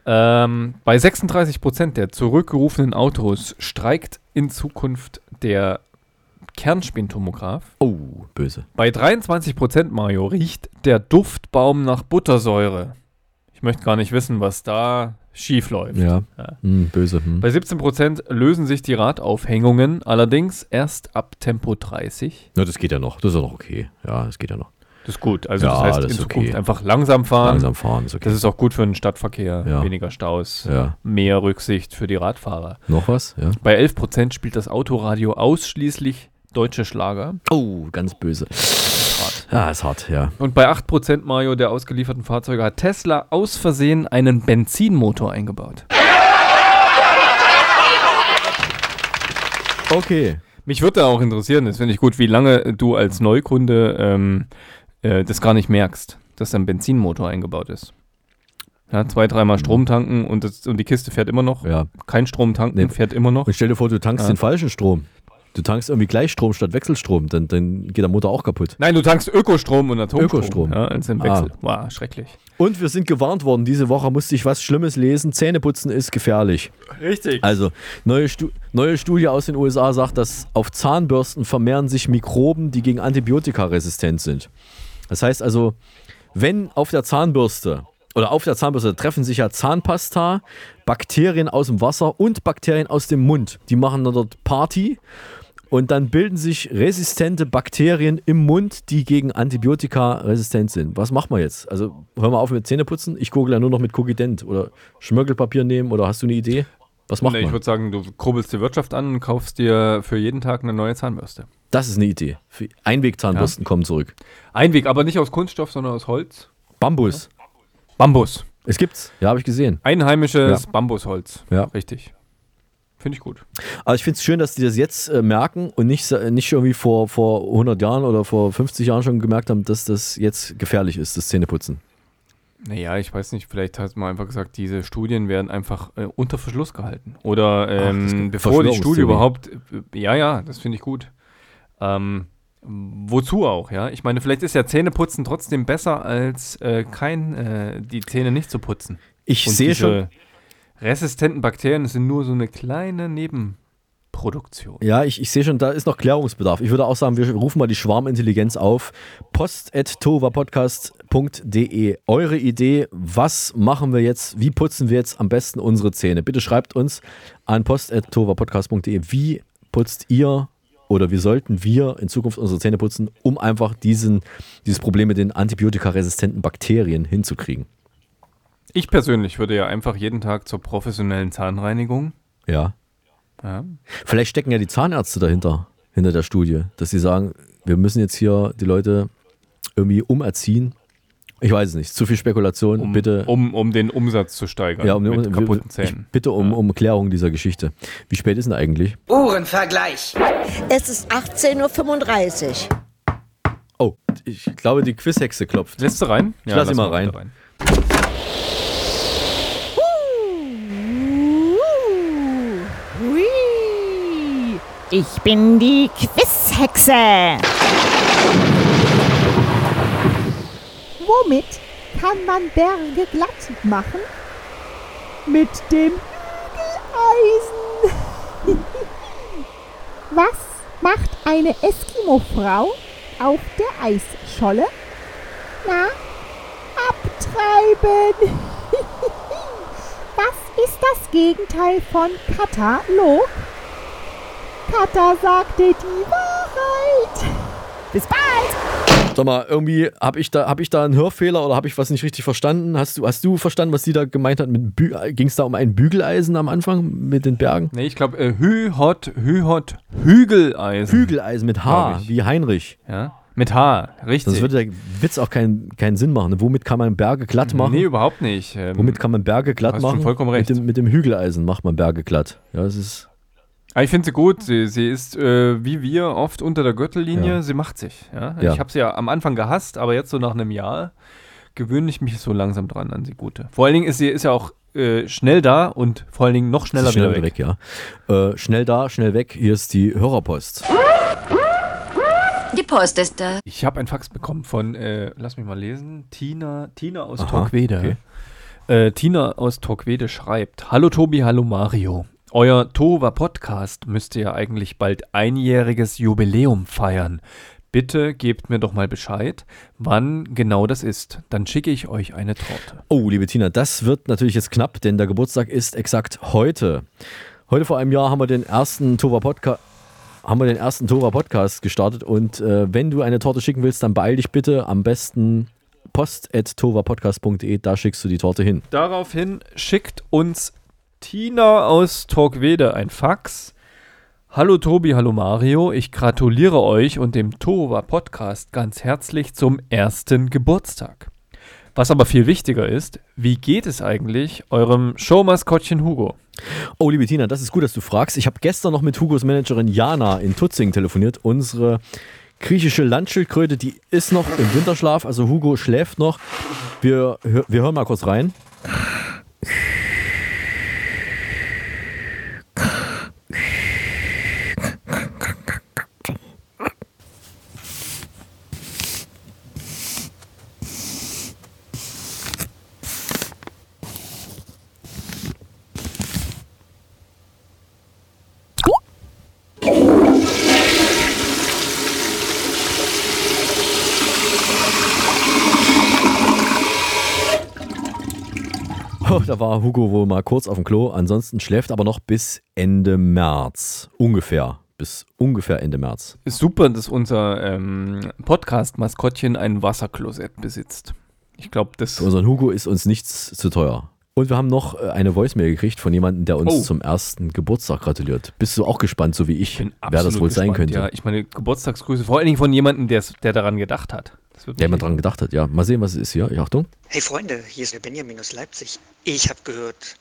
Ähm, bei 36 Prozent der zurückgerufenen Autos streikt in Zukunft der Kernspintomograph? Oh, böse. Bei 23% Mario riecht der Duftbaum nach Buttersäure. Ich möchte gar nicht wissen, was da schief läuft. Ja. Hm, böse. Hm. Bei 17% lösen sich die Radaufhängungen allerdings erst ab Tempo 30. Na, das geht ja noch. Das ist ja noch okay. Ja, das geht ja noch. Das ist gut. Also Ja, das heißt das in Zukunft okay. einfach langsam fahren. Langsam fahren ist okay. Das ist auch gut für den Stadtverkehr. Ja. Weniger Staus, Ja. mehr Rücksicht für die Radfahrer. Noch was? Ja. Bei 11% spielt das Autoradio ausschließlich deutsche Schlager. Oh, ganz böse. Ja, ist hart, ja. Und bei 8% Mario der ausgelieferten Fahrzeuge hat Tesla aus Versehen einen Benzinmotor eingebaut. Okay. Mich würde da auch interessieren, das finde ich gut, wie lange du als Neukunde ähm, äh, das gar nicht merkst, dass da ein Benzinmotor eingebaut ist. Ja, zwei, dreimal Strom tanken und, das, und die Kiste fährt immer noch. Ja. Kein Strom tanken, Nee. fährt immer noch. Und stell dir vor, du tankst Ja. den falschen Strom. Du tankst irgendwie Gleichstrom statt Wechselstrom, dann, dann geht der Motor auch kaputt. Nein, du tankst Ökostrom und Atomstrom. Ökostrom. Ja, als im Ah. Wechsel. Wow, schrecklich. Und wir sind gewarnt worden, diese Woche musste ich was Schlimmes lesen. Zähneputzen ist gefährlich. Richtig. Also, neue, Stu neue Studie aus den USA sagt, dass auf Zahnbürsten vermehren sich Mikroben, die gegen Antibiotika resistent sind. Das heißt also, wenn auf der Zahnbürste oder auf der Zahnbürste treffen sich ja Zahnpasta, Bakterien aus dem Wasser und Bakterien aus dem Mund. Die machen dann dort Party und dann bilden sich resistente Bakterien im Mund, die gegen Antibiotika resistent sind. Was machen wir jetzt? Also hören wir auf mit Zähneputzen. Ich google ja nur noch mit Cogident oder Schmirgelpapier nehmen oder hast du eine Idee? Was macht Nee, ich man? würde sagen, du kurbelst die Wirtschaft an und kaufst dir für jeden Tag eine neue Zahnbürste. Das ist eine Idee. Einwegzahnbürsten kommen zurück. Einweg, aber nicht aus Kunststoff, sondern aus Holz. Bambus. Bambus. Es gibt's. Ja, habe ich gesehen. Einheimisches Ja. Bambusholz. Ja. Richtig. Finde ich gut. Aber ich finde es schön, dass die das jetzt äh, merken und nicht, sa- nicht irgendwie vor, vor 100 Jahren oder vor 50 Jahren schon gemerkt haben, dass das jetzt gefährlich ist, das Zähneputzen. Naja, ich weiß nicht, vielleicht hat man einfach gesagt, diese Studien werden einfach äh, unter Verschluss gehalten. Oder ähm, gibt bevor die Studie überhaupt. Äh, ja, ja, das finde ich gut. Ähm, wozu auch, ja? Ich meine, vielleicht ist ja Zähneputzen trotzdem besser, als äh, kein, äh, die Zähne nicht zu putzen. Ich sehe schon. Resistenten Bakterien sind nur so eine kleine Nebenproduktion. Ja, ich, ich sehe schon, da ist noch Klärungsbedarf. Ich würde auch sagen, wir rufen mal die Schwarmintelligenz auf. post.tovapodcast.de. Eure Idee, was machen wir jetzt, wie putzen wir jetzt am besten unsere Zähne? Bitte schreibt uns an post.tovapodcast.de, wie putzt ihr oder wie sollten wir in Zukunft unsere Zähne putzen, um einfach diesen, dieses Problem mit den antibiotikaresistenten Bakterien hinzukriegen. Ich persönlich würde ja einfach jeden Tag zur professionellen Zahnreinigung. Ja. Ja. Vielleicht stecken ja die Zahnärzte dahinter, hinter der Studie, dass sie sagen, wir müssen jetzt hier die Leute irgendwie umerziehen. Ich weiß es nicht. Zu viel Spekulation. Um, bitte. um, um den Umsatz zu steigern ja, um, mit um, kaputten ich Zähnen. bitte um, um Klärung dieser Geschichte. Wie spät ist denn eigentlich? Uhrenvergleich. Es ist 18.35 Uhr. Oh, ich glaube, die Quizhexe klopft. Lässt du rein? Ich lass sie mal rein. rein. Ich bin die Quizhexe. Womit kann man Berge glatt machen? Mit dem Bügeleisen. Was macht eine Eskimo-Frau auf der Eisscholle? Na, abtreiben. Was ist das Gegenteil von Katalog? Kata sagte die Wahrheit. Bis bald! Sag mal, irgendwie habe ich, da, hab ich da einen Hörfehler oder habe ich was nicht richtig verstanden? Hast du, hast du verstanden, was sie da gemeint hat? Ging es da um ein Bügeleisen am Anfang mit den Bergen? Nee, ich glaube, äh, Hü-Hot, Hü-Hot, Hügeleisen. Hügeleisen mit H, wie Heinrich. Ja, mit H, richtig. Sonst würde der Witz auch keinen, keinen Sinn machen. Womit kann man Berge glatt machen? Nee, überhaupt nicht. Ähm, Womit kann man Berge glatt hast schon machen? vollkommen recht. Mit dem, mit dem Hügeleisen macht man Berge glatt. Ja, das ist. Aber ich finde sie gut. Sie, sie ist äh, wie wir oft unter der Gürtellinie. Ja. Sie macht sich. Ja? Ja. Ich habe sie ja am Anfang gehasst, aber jetzt so nach einem Jahr gewöhne ich mich so langsam dran an sie gute. Vor allen Dingen ist sie ist ja auch äh, schnell da und vor allen Dingen noch schneller schnell wieder weg. ja. Äh, schnell da, schnell weg. Hier ist die Hörerpost. Die Post ist da. Ich habe ein Fax bekommen von, äh, lass mich mal lesen, Tina, Tina aus Aha, Torquede. okay. Äh, Tina aus Torquede schreibt: Hallo Tobi, hallo Mario. Euer Tova Podcast müsste ja eigentlich bald einjähriges Jubiläum feiern. Bitte gebt mir doch mal Bescheid, wann genau das ist. Dann schicke ich euch eine Torte. Oh, liebe Tina, das wird natürlich jetzt knapp, denn der Geburtstag ist exakt heute. Heute vor einem Jahr haben wir den ersten Tova Podcast haben wir den ersten Tova Podcast gestartet und äh, wenn du eine Torte schicken willst, dann beeil dich bitte am besten post@tovapodcast.de, da schickst du die Torte hin. Daraufhin schickt uns Tina aus Torquede ein Fax. Hallo Tobi, hallo Mario, ich gratuliere euch und dem Tova Podcast ganz herzlich zum ersten Geburtstag. Was aber viel wichtiger ist, wie geht es eigentlich eurem Showmaskottchen Hugo? Oh, liebe Tina, das ist gut, dass du fragst. Ich habe gestern noch mit Hugos Managerin Jana in Tutzing telefoniert. Unsere griechische Landschildkröte, die ist noch im Winterschlaf, also Hugo schläft noch. Wir, wir hören mal kurz rein. Oh, da war Hugo wohl mal kurz auf dem Klo. Ansonsten schläft aber noch bis Ende März. Ungefähr. Bis ungefähr Ende März. Ist super, dass unser ähm, Podcast-Maskottchen ein Wasserklosett besitzt. Ich glaube, das. Für unseren Hugo ist uns nichts zu teuer. Und wir haben noch äh, eine Voicemail gekriegt von jemandem, der uns Oh. zum ersten Geburtstag gratuliert. Bist du auch gespannt, so wie ich, wer das wohl sein gespannt, könnte? Ja, ich meine Geburtstagsgrüße, vor allen Dingen von jemandem, der daran gedacht hat. Der jemand dran gedacht hat, ja. Mal sehen, was es ist hier. Ja, Achtung. Hey Freunde, hier ist der Benjamin aus Leipzig. Ich habe gehört,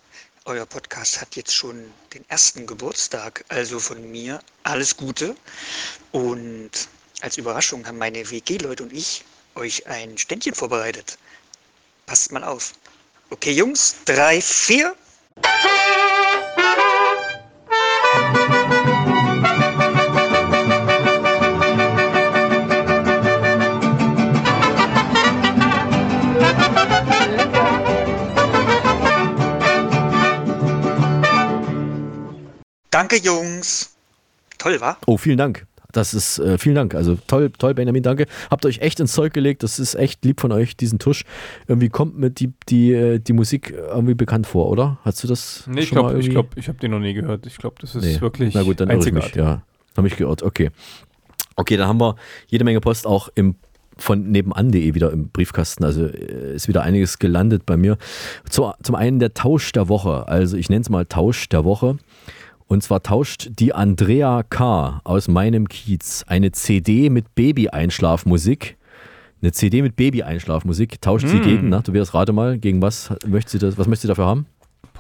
euer Podcast hat jetzt schon den ersten Geburtstag. Also von mir alles Gute. Und als Überraschung haben meine WG-Leute und ich euch ein Ständchen vorbereitet. Passt mal auf. Okay, Jungs, drei, vier. Danke, Jungs. Toll, war? Oh, vielen Dank. Das ist, äh, vielen Dank. Also toll, toll, Benjamin, danke. Habt euch echt ins Zeug gelegt. Das ist echt lieb von euch, diesen Tusch. Irgendwie kommt mir die, die, äh, die Musik irgendwie bekannt vor, oder? Hast du das Nee, ich glaube, ich, glaub, ich habe den noch nie gehört. Ich glaube, das ist Nee. wirklich Na gut, dann irre ich mich. einzigartig. Ja, habe mich geirrt. Okay. Okay, dann haben wir jede Menge Post auch im von nebenan.de wieder im Briefkasten. Also äh, ist wieder einiges gelandet bei mir. Zu, zum einen der Tausch der Woche. Also ich nenne es mal Tausch der Woche. Und zwar tauscht die Andrea K. aus meinem Kiez eine CD mit Baby-Einschlafmusik. Eine CD mit Baby-Einschlafmusik tauscht sie Mm. gegen, na, du wirst rate mal, gegen was möchte sie das, was möchte sie dafür haben?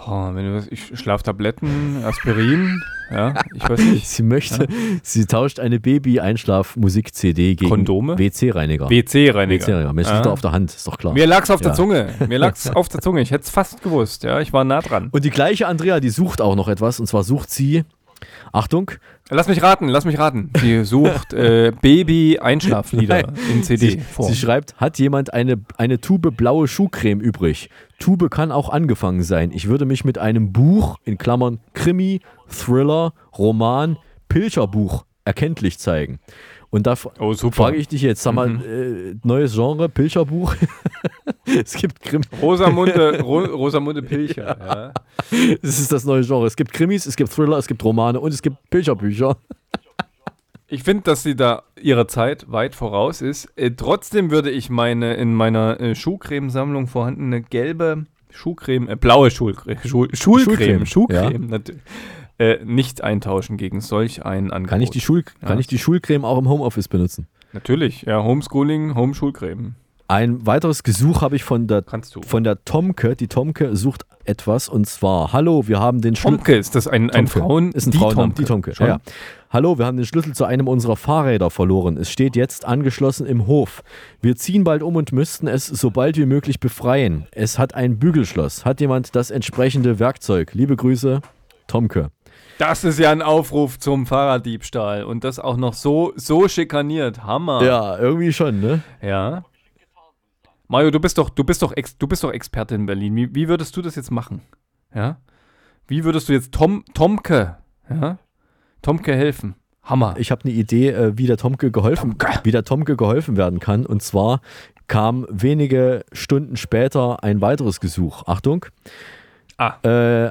Boah, wenn du was, ich Schlaftabletten, Aspirin, ja, ich weiß nicht. Sie möchte, Ja. sie tauscht eine Baby-Einschlaf-Musik-CD gegen Kondome? WC-Reiniger. WC-Reiniger. WC-Reiniger. Mir Ah. steht da auf der Hand, ist doch klar. Mir lag's auf Ja. der Zunge. Mir lag's auf der Zunge. Ich hätte es fast gewusst, ja. Ich war nah dran. Und die gleiche Andrea, die sucht auch noch etwas. Und zwar sucht sie, Achtung. Lass mich raten, lass mich raten. Sie sucht äh, Baby-Einschlaflieder in CD. Sie, sie schreibt, hat jemand eine, eine Tube blaue Schuhcreme übrig? Tube kann auch angefangen sein. Ich würde mich mit einem Buch, in Klammern Krimi, Thriller, Roman, Pilcherbuch erkenntlich zeigen. Und da Oh, frage ich dich jetzt, sag mal, äh, neues Genre, Pilcherbuch? es gibt Krimi. Rosamunde, Ro Rosamunde Pilcher. Ja. Das ist das neue Genre. Es gibt Krimis, es gibt Thriller, es gibt Romane und es gibt Pilcherbücher. Ich finde, dass sie da ihrer Zeit weit voraus ist. Äh, trotzdem würde ich meine in meiner äh, Schuhcremesammlung vorhandene gelbe Schuhcreme, äh, blaue Schuhcreme, Schuh, Schulcreme, Schulcreme, Schuhcreme, nat- äh, nicht eintauschen gegen solch ein Angebot. Kann ich, die Schul Ja. kann ich die Schulcreme auch im Homeoffice benutzen? Natürlich, ja, Homeschooling, Home-Schulcreme. Ein weiteres Gesuch habe ich von der, von der Tomke. Die Tomke sucht etwas und zwar: Hallo, wir haben den Schlüssel. Tomke, ist das ein, ein Frauen? Ist ein die Frauenname, Tomke. die Tomke. Ja, ja. Hallo, wir haben den Schlüssel zu einem unserer Fahrräder verloren. Es steht jetzt angeschlossen im Hof. Wir ziehen bald um und müssten es so bald wie möglich befreien. Es hat ein Bügelschloss. Hat jemand das entsprechende Werkzeug? Liebe Grüße, Tomke. Das ist ja ein Aufruf zum Fahrraddiebstahl und das auch noch so, so schikaniert. Hammer. Ja, irgendwie schon, ne? Ja. Mario, du bist doch, du bist doch, Ex, du bist doch Experte in Berlin. Wie, wie würdest du das jetzt machen? Ja? Wie würdest du jetzt Tom, Tomke, ja? Tomke helfen? Hammer. Ich habe eine Idee, äh, wie der Tomke geholfen, wie der Tomke geholfen werden kann. Und zwar kam wenige Stunden später ein weiteres Gesuch. Achtung. Ah. Äh,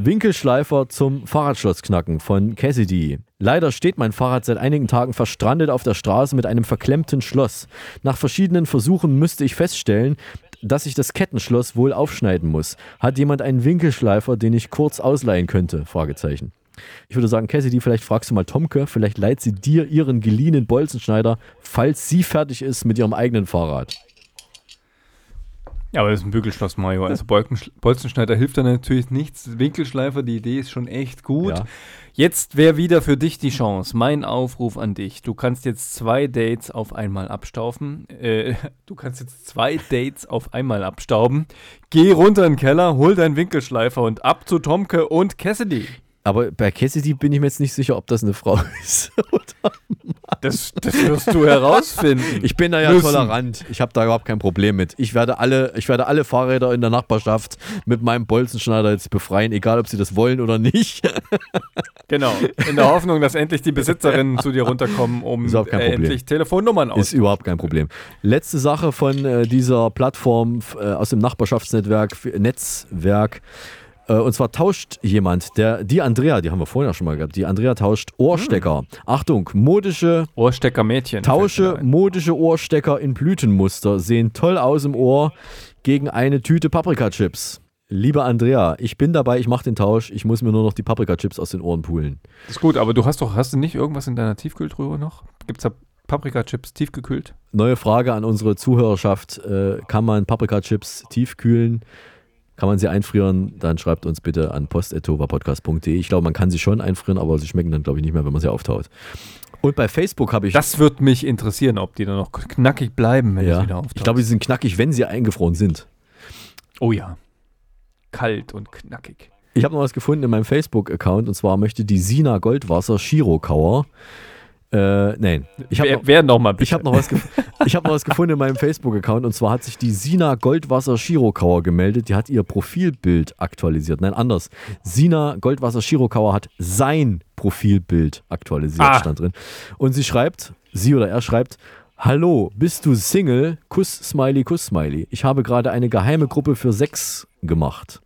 Winkelschleifer zum Fahrradschloss knacken von Cassidy. Leider steht mein Fahrrad seit einigen Tagen verstrandet auf der Straße mit einem verklemmten Schloss. Nach verschiedenen Versuchen müsste ich feststellen, dass ich das Kettenschloss wohl aufschneiden muss. Hat jemand einen Winkelschleifer, den ich kurz ausleihen könnte? Fragezeichen. Ich würde sagen, Cassidy, vielleicht fragst du mal Tomke, vielleicht leiht sie dir ihren geliehenen Bolzenschneider, falls sie fertig ist mit ihrem eigenen Fahrrad. Ja, aber das ist ein Bügelschloss, Mario. Also Bolzenschneider hilft da natürlich nichts. Winkelschleifer, die Idee ist schon echt gut. Ja. Jetzt wäre wieder für dich die Chance. Mein Aufruf an dich. Du kannst jetzt zwei Dates auf einmal abstauben. Äh, du kannst jetzt zwei Dates auf einmal abstauben. Geh runter in den Keller, hol deinen Winkelschleifer und ab zu Tomke und Cassidy. Aber bei Cassidy bin ich mir jetzt nicht sicher, ob das eine Frau ist. Das, das wirst du herausfinden. Ich bin da ja Müssen. tolerant. Ich habe da überhaupt kein Problem mit. Ich werde, alle, ich werde alle Fahrräder in der Nachbarschaft mit meinem Bolzenschneider jetzt befreien, egal ob sie das wollen oder nicht. Genau. In der Hoffnung, dass endlich die Besitzerinnen zu dir runterkommen, um äh, endlich Telefonnummern aus. Ist überhaupt kein Problem. Letzte Sache von äh, dieser Plattform äh, aus dem Nachbarschaftsnetzwerk, Netzwerk. Äh, und zwar tauscht jemand, der, die Andrea, die haben wir vorhin ja schon mal gehabt, die Andrea tauscht Ohrstecker. Achtung, modische Ohrsteckermädchen. Tausche modische Ohrstecker in Blütenmuster, sehen toll aus im Ohr gegen eine Tüte Paprikachips. Liebe Andrea, ich bin dabei, ich mache den Tausch, ich muss mir nur noch die Paprikachips aus den Ohren pulen. Ist gut, aber du hast doch, hast du nicht irgendwas in deiner Tiefkühltruhe noch? Gibt es da Paprikachips tiefgekühlt? Neue Frage an unsere Zuhörerschaft, äh, kann man Paprikachips tiefkühlen? Kann man sie einfrieren? Dann schreibt uns bitte an post.tovapodcast.de. Ich glaube, man kann sie schon einfrieren, aber sie schmecken dann, glaube ich, nicht mehr, wenn man sie auftaut. Und bei Facebook habe ich... Das wird mich interessieren, ob die dann noch knackig bleiben, wenn ja, ich wieder auftauche. ich glaube, sie sind knackig, wenn sie eingefroren sind. Oh ja. Kalt und knackig. Ich habe noch was gefunden in meinem Facebook-Account und zwar möchte die Sina Goldwasser Shirokauer. Äh, nein. Ich habe Wer- noch, wer noch mal ich hab noch, was ich hab noch was gefunden in meinem Facebook-Account und zwar hat sich die Sina Goldwasser Shirokauer gemeldet. Die hat ihr Profilbild aktualisiert. Nein, anders. Sina Goldwasser Shirokauer hat sein Profilbild aktualisiert, Ah. stand drin. Und sie schreibt, sie oder er schreibt, Hallo, bist du Single? Kuss, Smiley, Kuss, Smiley. Ich habe gerade eine geheime Gruppe für Sex gemacht.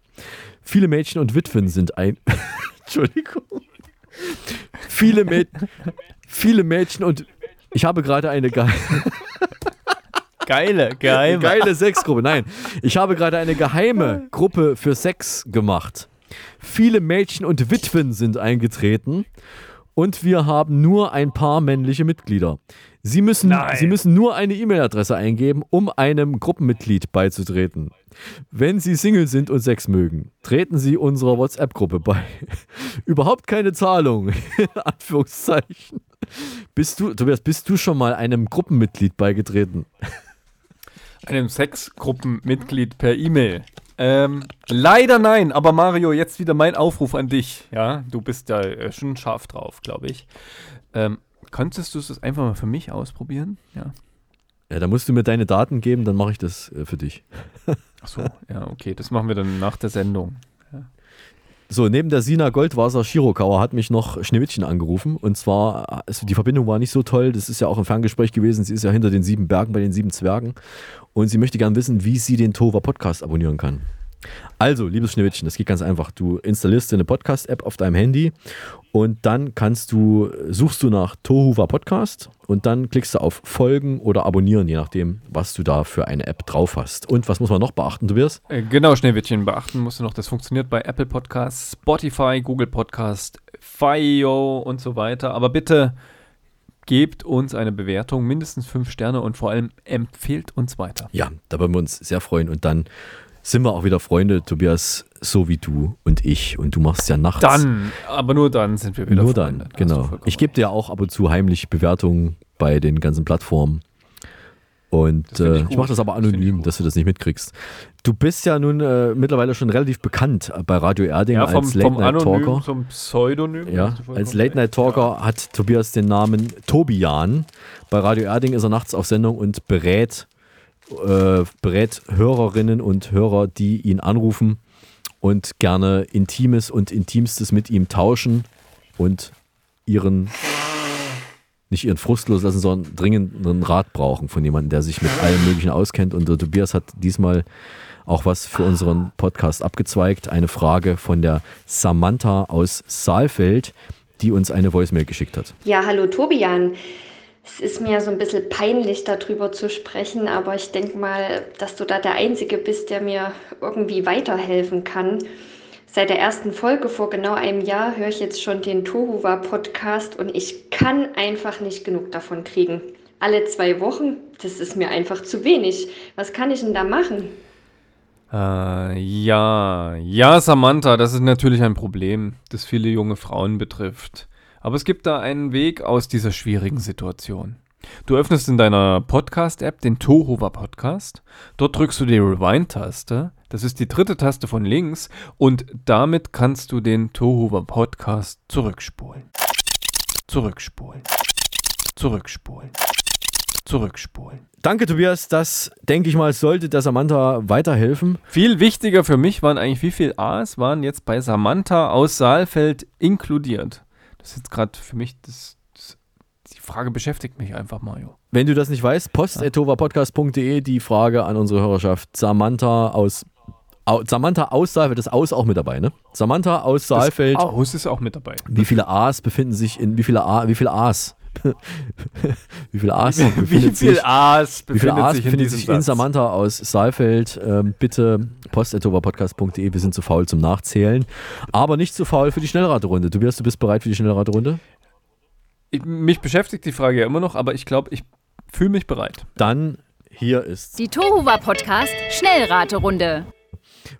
Viele Mädchen und Witwen sind ein. Entschuldigung. Viele, Mä viele Mädchen und. Ich habe gerade eine ge Geile, geheime. geile Sexgruppe. Nein, ich habe gerade eine geheime Gruppe für Sex gemacht. Viele Mädchen und Witwen sind eingetreten und wir haben nur ein paar männliche Mitglieder. Sie müssen, Nein. Sie müssen nur eine E-Mail-Adresse eingeben, um einem Gruppenmitglied beizutreten. Wenn Sie Single sind und Sex mögen, treten Sie unserer WhatsApp-Gruppe bei. Überhaupt keine Zahlung. Anführungszeichen. Bist du, Tobias, bist du schon mal einem Gruppenmitglied beigetreten? Einem Sexgruppenmitglied per E-Mail. Ähm, leider nein, aber Mario, jetzt wieder mein Aufruf an dich. Ja, du bist da äh, schon scharf drauf, glaube ich. Ähm, könntest du es einfach mal für mich ausprobieren? Ja. Ja, da musst du mir deine Daten geben, dann mache ich das äh, für dich. Ach so, ja, okay, das machen wir dann nach der Sendung. So, neben der Sina Goldwasser Shirokauer hat mich noch Schneewittchen angerufen. Und zwar, es, die Verbindung war nicht so toll. Das ist ja auch ein Ferngespräch gewesen. Sie ist ja hinter den sieben Bergen bei den sieben Zwergen. Und sie möchte gern wissen, wie sie den Tova Podcast abonnieren kann. Also, liebes Schneewittchen, das geht ganz einfach. Du installierst dir eine Podcast-App auf deinem Handy und dann kannst du, suchst du nach Tohuwa Podcast und dann klickst du auf Folgen oder Abonnieren, je nachdem, was du da für eine App drauf hast. Und was muss man noch beachten, Tobias? Äh, genau, Schneewittchen beachten musst du noch, das funktioniert bei Apple Podcasts, Spotify, Google Podcast, Fio und so weiter. Aber bitte gebt uns eine Bewertung, mindestens fünf Sterne und vor allem empfehlt uns weiter. Ja, da würden wir uns sehr freuen und dann sind wir auch wieder Freunde, Tobias, so wie du und ich. Und du machst ja nachts. Dann, aber nur dann sind wir wieder Nur Freunde. dann, Da hast du genau. Ich gebe dir auch ab und zu heimlich Bewertungen bei den ganzen Plattformen. Und Das ich äh, ich mache das aber Das anonym, dass du das nicht mitkriegst. Du bist ja nun äh, mittlerweile schon relativ bekannt bei Radio Erding Ja, vom, als vom Anonym Late-Night-Talker. zum Pseudonym. Ja, hast du vollkommen als Late-Night-Talker hat Tobias den Namen Tobian. Bei Radio Erding ist er nachts auf Sendung und berät, äh, berät Hörerinnen und Hörer, die ihn anrufen und gerne Intimes und Intimstes mit ihm tauschen und ihren, nicht ihren Frust loslassen, sondern dringend einen Rat brauchen von jemandem, der sich mit allem Möglichen auskennt. Und der Tobias hat diesmal auch was für unseren Podcast abgezweigt. Eine Frage von der Samantha aus Saalfeld, die uns eine Voicemail geschickt hat. Ja, hallo Tobian. Es ist mir so ein bisschen peinlich, darüber zu sprechen, aber ich denke mal, dass du da der Einzige bist, der mir irgendwie weiterhelfen kann. Seit der ersten Folge vor genau einem Jahr höre ich jetzt schon den Tohuwa Podcast und ich kann einfach nicht genug davon kriegen. Alle zwei Wochen, das ist mir einfach zu wenig. Was kann ich denn da machen? Äh, ja, ja, Samantha, das ist natürlich ein Problem, das viele junge Frauen betrifft. Aber es gibt da einen Weg aus dieser schwierigen Situation. Du öffnest in deiner Podcast-App den Tohuwa Podcast. Dort drückst du die Rewind-Taste. Das ist die dritte Taste von links. Und damit kannst du den Tohuwa Podcast zurückspulen. Zurückspulen. Zurückspulen. Zurückspulen. Danke, Tobias. Das, denke ich mal, sollte der Samantha weiterhelfen. Viel wichtiger für mich waren eigentlich, wie viele A's waren jetzt bei Samantha aus Saalfeld inkludiert. Das ist jetzt gerade für mich, das, das, die Frage beschäftigt mich einfach, Mario. Wenn du das nicht weißt, post.etovapodcast.de die Frage an unsere Hörerschaft. Samantha aus Au, Samantha aus Saalfeld, das Aus auch mit dabei, ne? Samantha aus Saalfeld. Das Aus ist auch mit dabei. Wie viele A's befinden sich in, wie viele A, wie viele A's? wie viele A's Wie- viel sich, A's wie viele befindet A's sich in befindet sich in Satz? Samantha aus Saalfeld? Ähm, bitte post.etovapodcast.de, wir sind zu faul zum Nachzählen, aber nicht zu faul für die Schnellraterunde. Tobias, du bist bereit für die Schnellraterunde? Ich, mich beschäftigt die Frage ja immer noch, aber ich glaube, ich fühle mich bereit. Dann hier ist Die Tohuwa Podcast Schnellraterunde.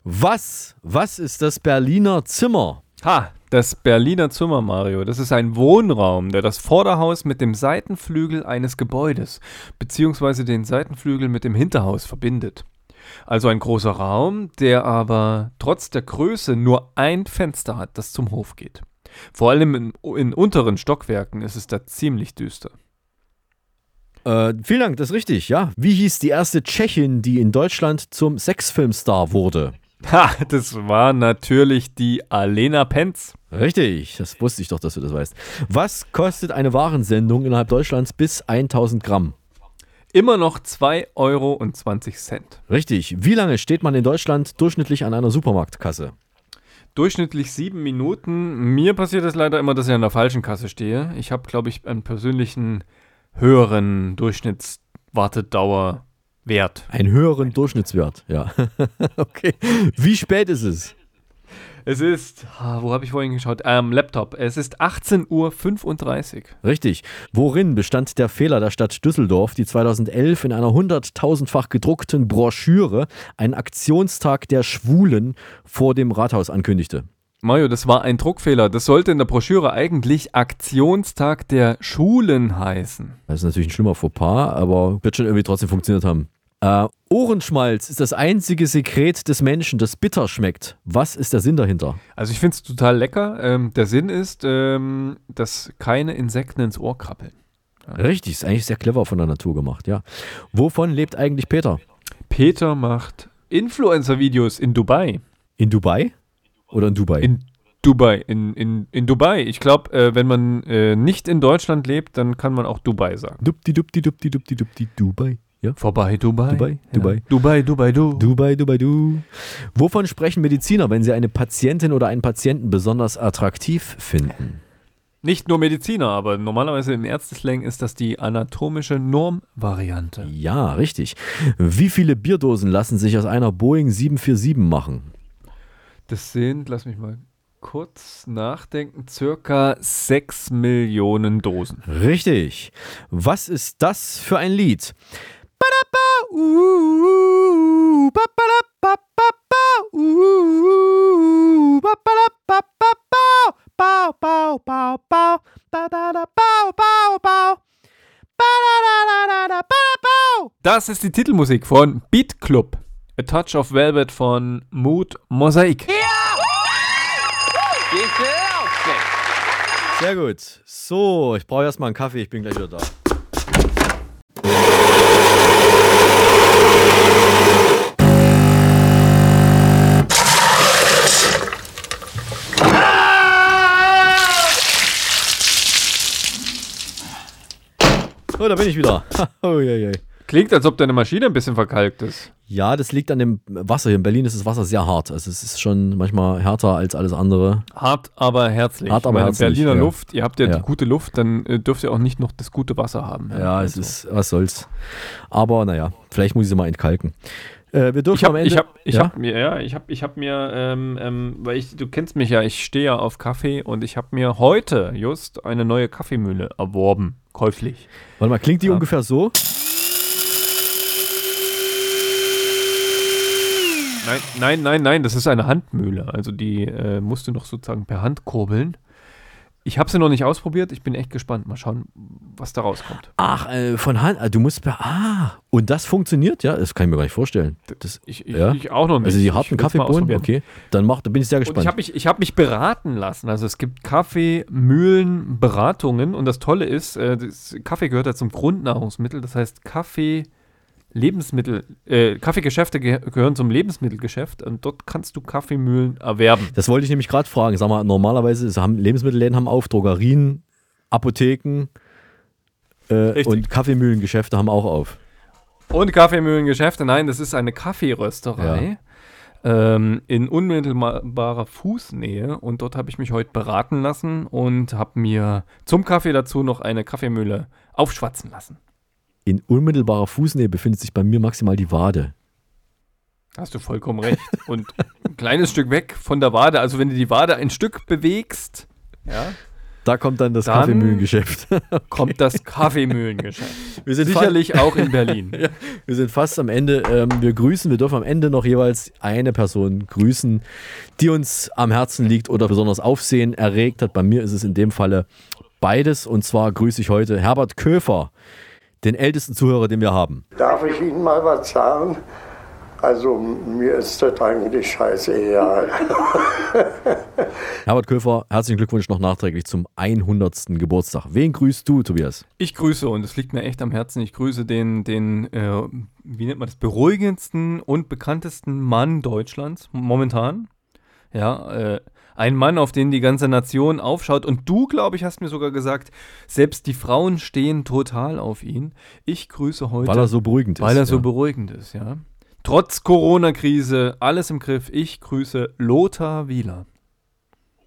Was? Was ist das Berliner Zimmer? Ha, das Berliner Zimmer, Mario. Das ist ein Wohnraum, der das Vorderhaus mit dem Seitenflügel eines Gebäudes beziehungsweise den Seitenflügel mit dem Hinterhaus verbindet. Also ein großer Raum, der aber trotz der Größe nur ein Fenster hat, das zum Hof geht. Vor allem in, in unteren Stockwerken ist es da ziemlich düster. Äh, vielen Dank, das ist richtig, ja. Wie hieß die erste Tschechin, die in Deutschland zum Sexfilmstar wurde? Ha, das war natürlich die Alena Penz. Richtig, das wusste ich doch, dass du das weißt. Was kostet eine Warensendung innerhalb Deutschlands bis 1000 Gramm? Immer noch 2,20 Euro. Richtig. Wie lange steht man in Deutschland durchschnittlich an einer Supermarktkasse? Durchschnittlich sieben Minuten. Mir passiert es leider immer, dass ich an der falschen Kasse stehe. Ich habe, glaube ich, einen persönlichen höheren Durchschnittswartedauerwert. Einen höheren Durchschnittswert, ja. okay. Wie spät ist es? Es ist, ah, wo habe ich vorhin geschaut? Am Laptop. Es ist 18.35 Uhr. Richtig. Worin bestand der Fehler der Stadt Düsseldorf, die 2011 in einer hunderttausendfach gedruckten Broschüre einen Aktionstag der Schwulen vor dem Rathaus ankündigte? Mario, das war ein Druckfehler. Das sollte in der Broschüre eigentlich Aktionstag der Schulen heißen. Das ist natürlich ein schlimmer Fauxpas, aber wird schon irgendwie trotzdem funktioniert haben. Äh, Ohrenschmalz ist das einzige Sekret des Menschen, das bitter schmeckt. Was ist der Sinn dahinter? Also ich finde es total lecker. Ähm, der Sinn ist, ähm, dass keine Insekten ins Ohr krabbeln. Richtig, ist eigentlich sehr clever von der Natur gemacht, ja. Wovon lebt eigentlich Peter? Peter macht Influencer-Videos in Dubai. In Dubai? Oder in Dubai? In Dubai, in, in, in Dubai. Ich glaube, äh, wenn man äh, nicht in Deutschland lebt, dann kann man auch Dubai sagen. Dupdi, dupdi, dupdi, dupdi, dupdi, Dubai. Ja? Vorbei, Dubai. Dubai, Ja. Dubai. Dubai, Dubai, du. Dubai, Dubai, du. Wovon sprechen Mediziner, wenn sie eine Patientin oder einen Patienten besonders attraktiv finden? Nicht nur Mediziner, aber normalerweise im Ärzteslang ist das die anatomische Normvariante. Ja, richtig. Wie viele Bierdosen lassen sich aus einer Boeing 747 machen? Das sind, lass mich mal kurz nachdenken, circa 6 Millionen Dosen. Richtig. Was ist das für ein Lied? Das ist die Titelmusik von Beat Club. A Touch of Velvet von Mood Mosaik. Ja! Sehr gut. So, ich brauche erstmal einen Kaffee, ich bin gleich wieder da. So, da bin ich wieder. Ha, oh, je, je. Klingt, als ob deine Maschine ein bisschen verkalkt ist. Ja, das liegt an dem Wasser. Hier in Berlin ist das Wasser sehr hart. Also es ist schon manchmal härter als alles andere. Hart, aber herzlich. Hart, aber Weil herzlich, Berliner ja. Luft, ihr habt ja, Ja. die gute Luft, dann äh, dürft ihr auch nicht noch das gute Wasser haben. Ja, es ist, was soll's. Aber naja, vielleicht muss ich sie mal entkalken. Äh, wir dürfen Ich habe am Ende. ich hab, ich ja? hab mir, ja, ich habe ich hab mir, ähm, ähm, weil ich, du kennst mich ja, ich stehe ja auf Kaffee und ich habe mir heute just eine neue Kaffeemühle erworben, käuflich. Warte mal, klingt die Ja. ungefähr so? Nein, nein, nein, nein, das ist eine Handmühle. Also die äh, musst du noch sozusagen per Hand kurbeln. Ich habe sie noch nicht ausprobiert. Ich bin echt gespannt. Mal schauen, was da rauskommt. Ach, äh, von Hand. ah, Du musst per. Ah, und das funktioniert, ja? Das kann ich mir gar nicht vorstellen. Das, Ich, ich, ja? ich auch noch nicht. Also die harten Kaffeebohnen, okay. Dann mach, da bin ich sehr Und gespannt. ich habe mich, ich hab mich beraten lassen. Also es gibt Kaffeemühlenberatungen und das Tolle ist, äh, das Kaffee gehört ja zum Grundnahrungsmittel. Das heißt, Kaffee, Lebensmittel, äh, Kaffeegeschäfte ge gehören zum Lebensmittelgeschäft und dort kannst du Kaffeemühlen erwerben. Das wollte ich nämlich gerade fragen. Sag mal, normalerweise haben Lebensmittelläden haben auf, Drogerien, Apotheken äh, und Kaffeemühlengeschäfte haben auch auf. Und Kaffeemühlengeschäfte, nein, das ist eine Kaffeerösterei ähm, in unmittelbarer Fußnähe. Und dort habe ich mich heute beraten lassen und habe mir zum Kaffee dazu noch eine Kaffeemühle aufschwatzen lassen. In unmittelbarer Fußnähe befindet sich bei mir maximal die Wade. Hast du vollkommen recht. Und ein kleines Stück weg von der Wade, also wenn du die Wade ein Stück bewegst, ja, Da kommt dann das Dann Kaffeemühlengeschäft. kommt das Kaffeemühlengeschäft. Wir sind Sicherlich auch in Berlin. ja, wir sind fast am Ende. Ähm, wir grüßen, wir dürfen am Ende noch jeweils eine Person grüßen, die uns am Herzen liegt oder besonders Aufsehen erregt hat. Bei mir ist es in dem Falle beides. Und zwar grüße ich heute Herbert Köfer, den ältesten Zuhörer, den wir haben. Darf ich Ihnen mal was sagen? Also mir ist das eigentlich scheißegal. Herbert Köfer, herzlichen Glückwunsch noch nachträglich zum 100. Geburtstag. Wen grüßt du, Tobias? Ich grüße, und es liegt mir echt am Herzen, ich grüße den, den äh, wie nennt man das, beruhigendsten und bekanntesten Mann Deutschlands momentan. Ja, äh, ein Mann, auf den die ganze Nation aufschaut. Und du, glaube ich, hast mir sogar gesagt, selbst die Frauen stehen total auf ihn. Ich grüße heute. Weil er so beruhigend ist, Weil er so ja. beruhigend ist, ja. Trotz Corona-Krise, alles im Griff. Ich grüße Lothar Wieler.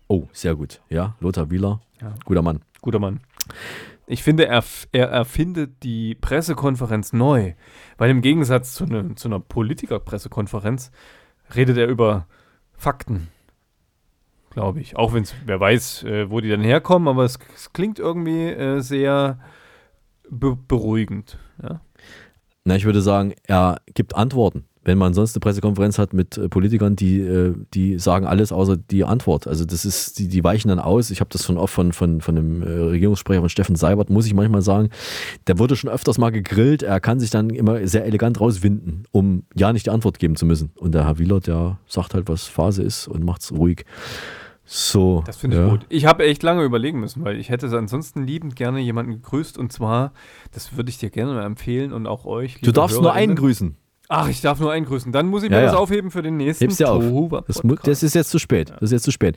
Oh, sehr gut. Ja, Lothar Wieler, Ja. guter Mann. Guter Mann. Ich finde, er, er erfindet die Pressekonferenz neu, weil im Gegensatz zu, ne, zu einer Politiker-Pressekonferenz redet er über Fakten, glaube ich. Auch wenn es, wer weiß, äh, wo die dann herkommen, aber es, es klingt irgendwie äh, sehr be beruhigend. Ja? Na, ich würde sagen, er gibt Antworten. Wenn man sonst eine Pressekonferenz hat mit äh, Politikern, die, äh, die sagen alles außer die Antwort. Also das ist, die, die weichen dann aus. Ich habe das schon oft von, von, von dem äh, Regierungssprecher von Steffen Seibert, muss ich manchmal sagen. Der wurde schon öfters mal gegrillt. Er kann sich dann immer sehr elegant rauswinden, um ja nicht die Antwort geben zu müssen. Und der Herr Wieler, der sagt halt, was Phase ist und macht's ruhig. So. Das finde ich ja. gut. Ich habe echt lange überlegen müssen, weil ich hätte ansonsten liebend gerne jemanden gegrüßt und zwar, das würde ich dir gerne mal empfehlen und auch euch. Du darfst nur einen grüßen. Ach, ich darf nur einen grüßen. Dann muss ich mir Ja, das aufheben für den nächsten Hebst dir auf. Das, das ist jetzt zu spät. Das ist jetzt zu spät.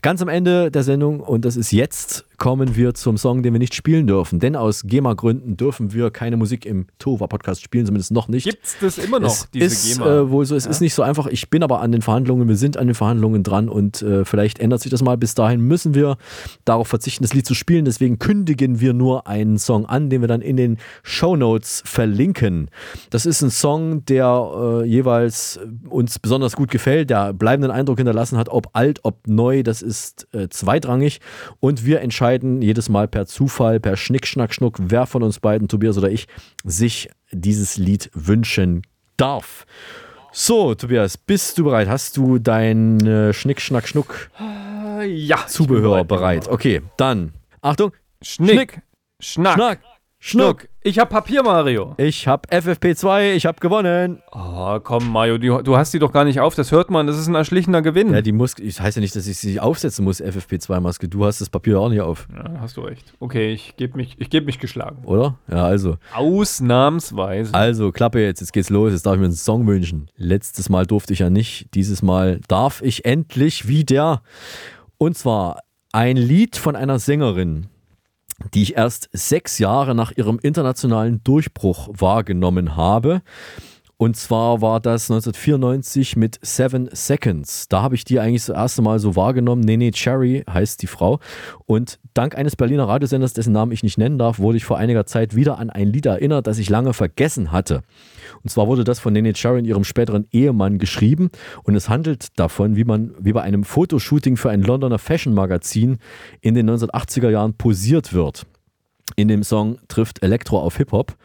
Ganz am Ende der Sendung, und das ist jetzt, kommen wir zum Song, den wir nicht spielen dürfen. Denn aus GEMA-Gründen dürfen wir keine Musik im Tova-Podcast spielen, zumindest noch nicht. Gibt's das immer noch, es diese ist, GEMA? Äh, wohl so, es Ja. ist nicht so einfach. Ich bin aber an den Verhandlungen, wir sind an den Verhandlungen dran und äh, vielleicht ändert sich das mal. Bis dahin müssen wir darauf verzichten, das Lied zu spielen. Deswegen kündigen wir nur einen Song an, den wir dann in den Shownotes verlinken. Das ist ein Song, der äh, jeweils uns besonders gut gefällt, der bleibenden Eindruck hinterlassen hat, ob alt, ob neu, das ist äh, zweitrangig. Und wir entscheiden jedes Mal per Zufall, per Schnick, Schnack, Schnuck, wer von uns beiden, Tobias oder ich, sich dieses Lied wünschen darf. So, Tobias, bist du bereit? Hast du dein äh, Schnick, Schnack, Schnuck ja. Zubehör bereit? Okay, dann. Achtung. Schnick, Schnack, Schnack, Schnuck. Ich hab Papier, Mario. Ich hab FFP2, ich hab gewonnen. Oh, komm, Mario, du, du hast die doch gar nicht auf. Das hört man. Das ist ein erschlichener Gewinn. Ja, die muss, das heißt ja nicht, dass ich sie aufsetzen muss, FFP2-Maske. Du hast das Papier auch nicht auf, Ja, hast du recht. Okay, ich gebe mich, ich geb mich geschlagen. oder? Ja, also. Ausnahmsweise. Also, Klappe jetzt, jetzt geht's los, jetzt darf ich mir einen Song wünschen. Letztes Mal durfte ich ja nicht, dieses Mal darf ich endlich wieder. Und zwar ein Lied von einer Sängerin, die ich erst sechs Jahre nach ihrem internationalen Durchbruch wahrgenommen habe. Und zwar war das 1994 mit Seven Seconds. Da habe ich die eigentlich das erste Mal so wahrgenommen. Nene Cherry heißt die Frau. Und dank eines Berliner Radiosenders, dessen Namen ich nicht nennen darf, wurde ich vor einiger Zeit wieder an ein Lied erinnert, das ich lange vergessen hatte. Und zwar wurde das von Nene Cherry und ihrem späteren Ehemann geschrieben. Und es handelt davon, wie man wie bei einem Fotoshooting für ein Londoner Fashion-Magazin in den 1980er Jahren posiert wird. In dem Song trifft Elektro auf Hip-Hop.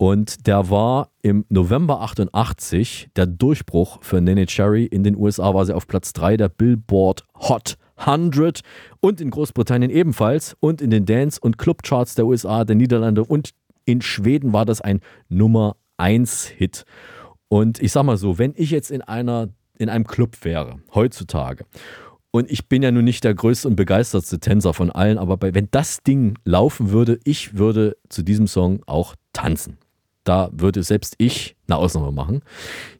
Und der war im November 88 der Durchbruch für Nene Cherry. In den USA war sie auf Platz 3 der Billboard Hot 100 und in Großbritannien ebenfalls und in den Dance- und Clubcharts der USA, der Niederlande und in Schweden war das ein Nummer 1 Hit. Und ich sag mal so, wenn ich jetzt in einer in einem Club wäre heutzutage und ich bin ja nun nicht der größte und begeistertste Tänzer von allen, aber bei, wenn das Ding laufen würde, ich würde zu diesem Song auch tanzen. Da würde selbst ich eine Ausnahme machen.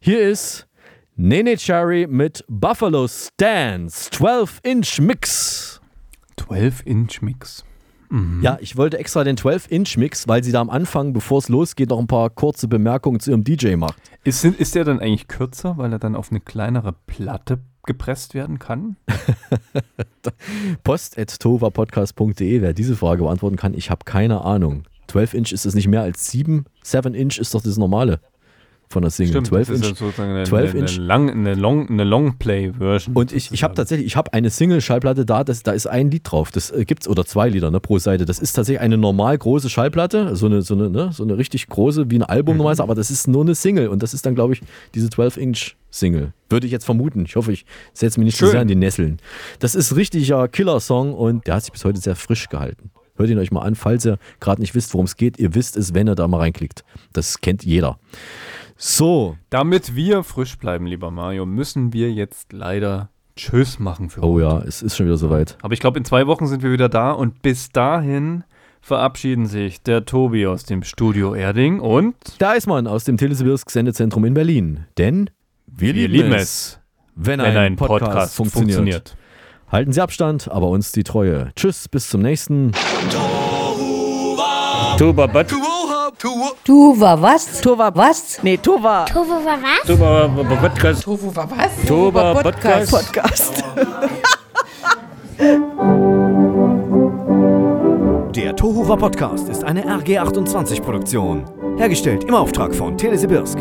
Hier ist Nene Cherry mit Buffalo Stance 12-Inch Mix. 12-Inch Mix. Mhm. Ja, ich wollte extra den 12-Inch Mix, weil sie da am Anfang, bevor es losgeht, noch ein paar kurze Bemerkungen zu ihrem DJ macht. Ist, ist der dann eigentlich kürzer, weil er dann auf eine kleinere Platte gepresst werden kann? Post.tovapodcast.de, wer diese Frage beantworten kann, ich habe keine Ahnung. 12 Inch ist es nicht mehr als 7. 7 Inch ist doch das normale von der Single. Stimmt, 12 das ist Inch. ja sozusagen eine, 12 eine, Inch. eine, lang, eine, Long, eine Longplay-Version. Und ich, ich habe tatsächlich, ich habe eine Single-Schallplatte da, das, da ist ein Lied drauf. Das äh, gibt's, oder zwei Lieder ne, pro Seite. Das ist tatsächlich eine normal große Schallplatte, so eine, so eine, ne, so eine richtig große, wie ein Album Mhm. normalerweise, aber das ist nur eine Single. Und das ist dann, glaube ich, diese 12-Inch-Single. Würde ich jetzt vermuten. Ich hoffe, ich setze mich nicht zu Schön. sehr in die Nesseln. Das ist richtiger Killer-Song und der hat sich bis heute sehr frisch gehalten. Hört ihn euch mal an, falls ihr gerade nicht wisst, worum es geht. Ihr wisst es, wenn ihr da mal reinklickt. Das kennt jeder. So. Damit wir frisch bleiben, lieber Mario, müssen wir jetzt leider Tschüss machen für Oh heute. ja, es ist schon wieder soweit. Aber ich glaube, in zwei Wochen sind wir wieder da und bis dahin verabschieden sich der Tobi aus dem Studio Erding und Da ist man aus dem Telesibirsk Sendezentrum in Berlin. Denn wir, Wir lieben, lieben es, es, wenn, wenn ein, ein Podcast, Podcast funktioniert. funktioniert. Halten Sie Abstand, aber uns die Treue. Tschüss, bis zum nächsten. Tuba Bat. War was? Tu war was? Nee, tu war. Tofu war was? Tuba Podcast. War was? Tuba Podcast. Podcast. Der Tohuwa Podcast ist eine RG28-Produktion. Hergestellt im Auftrag von Telesibirsk.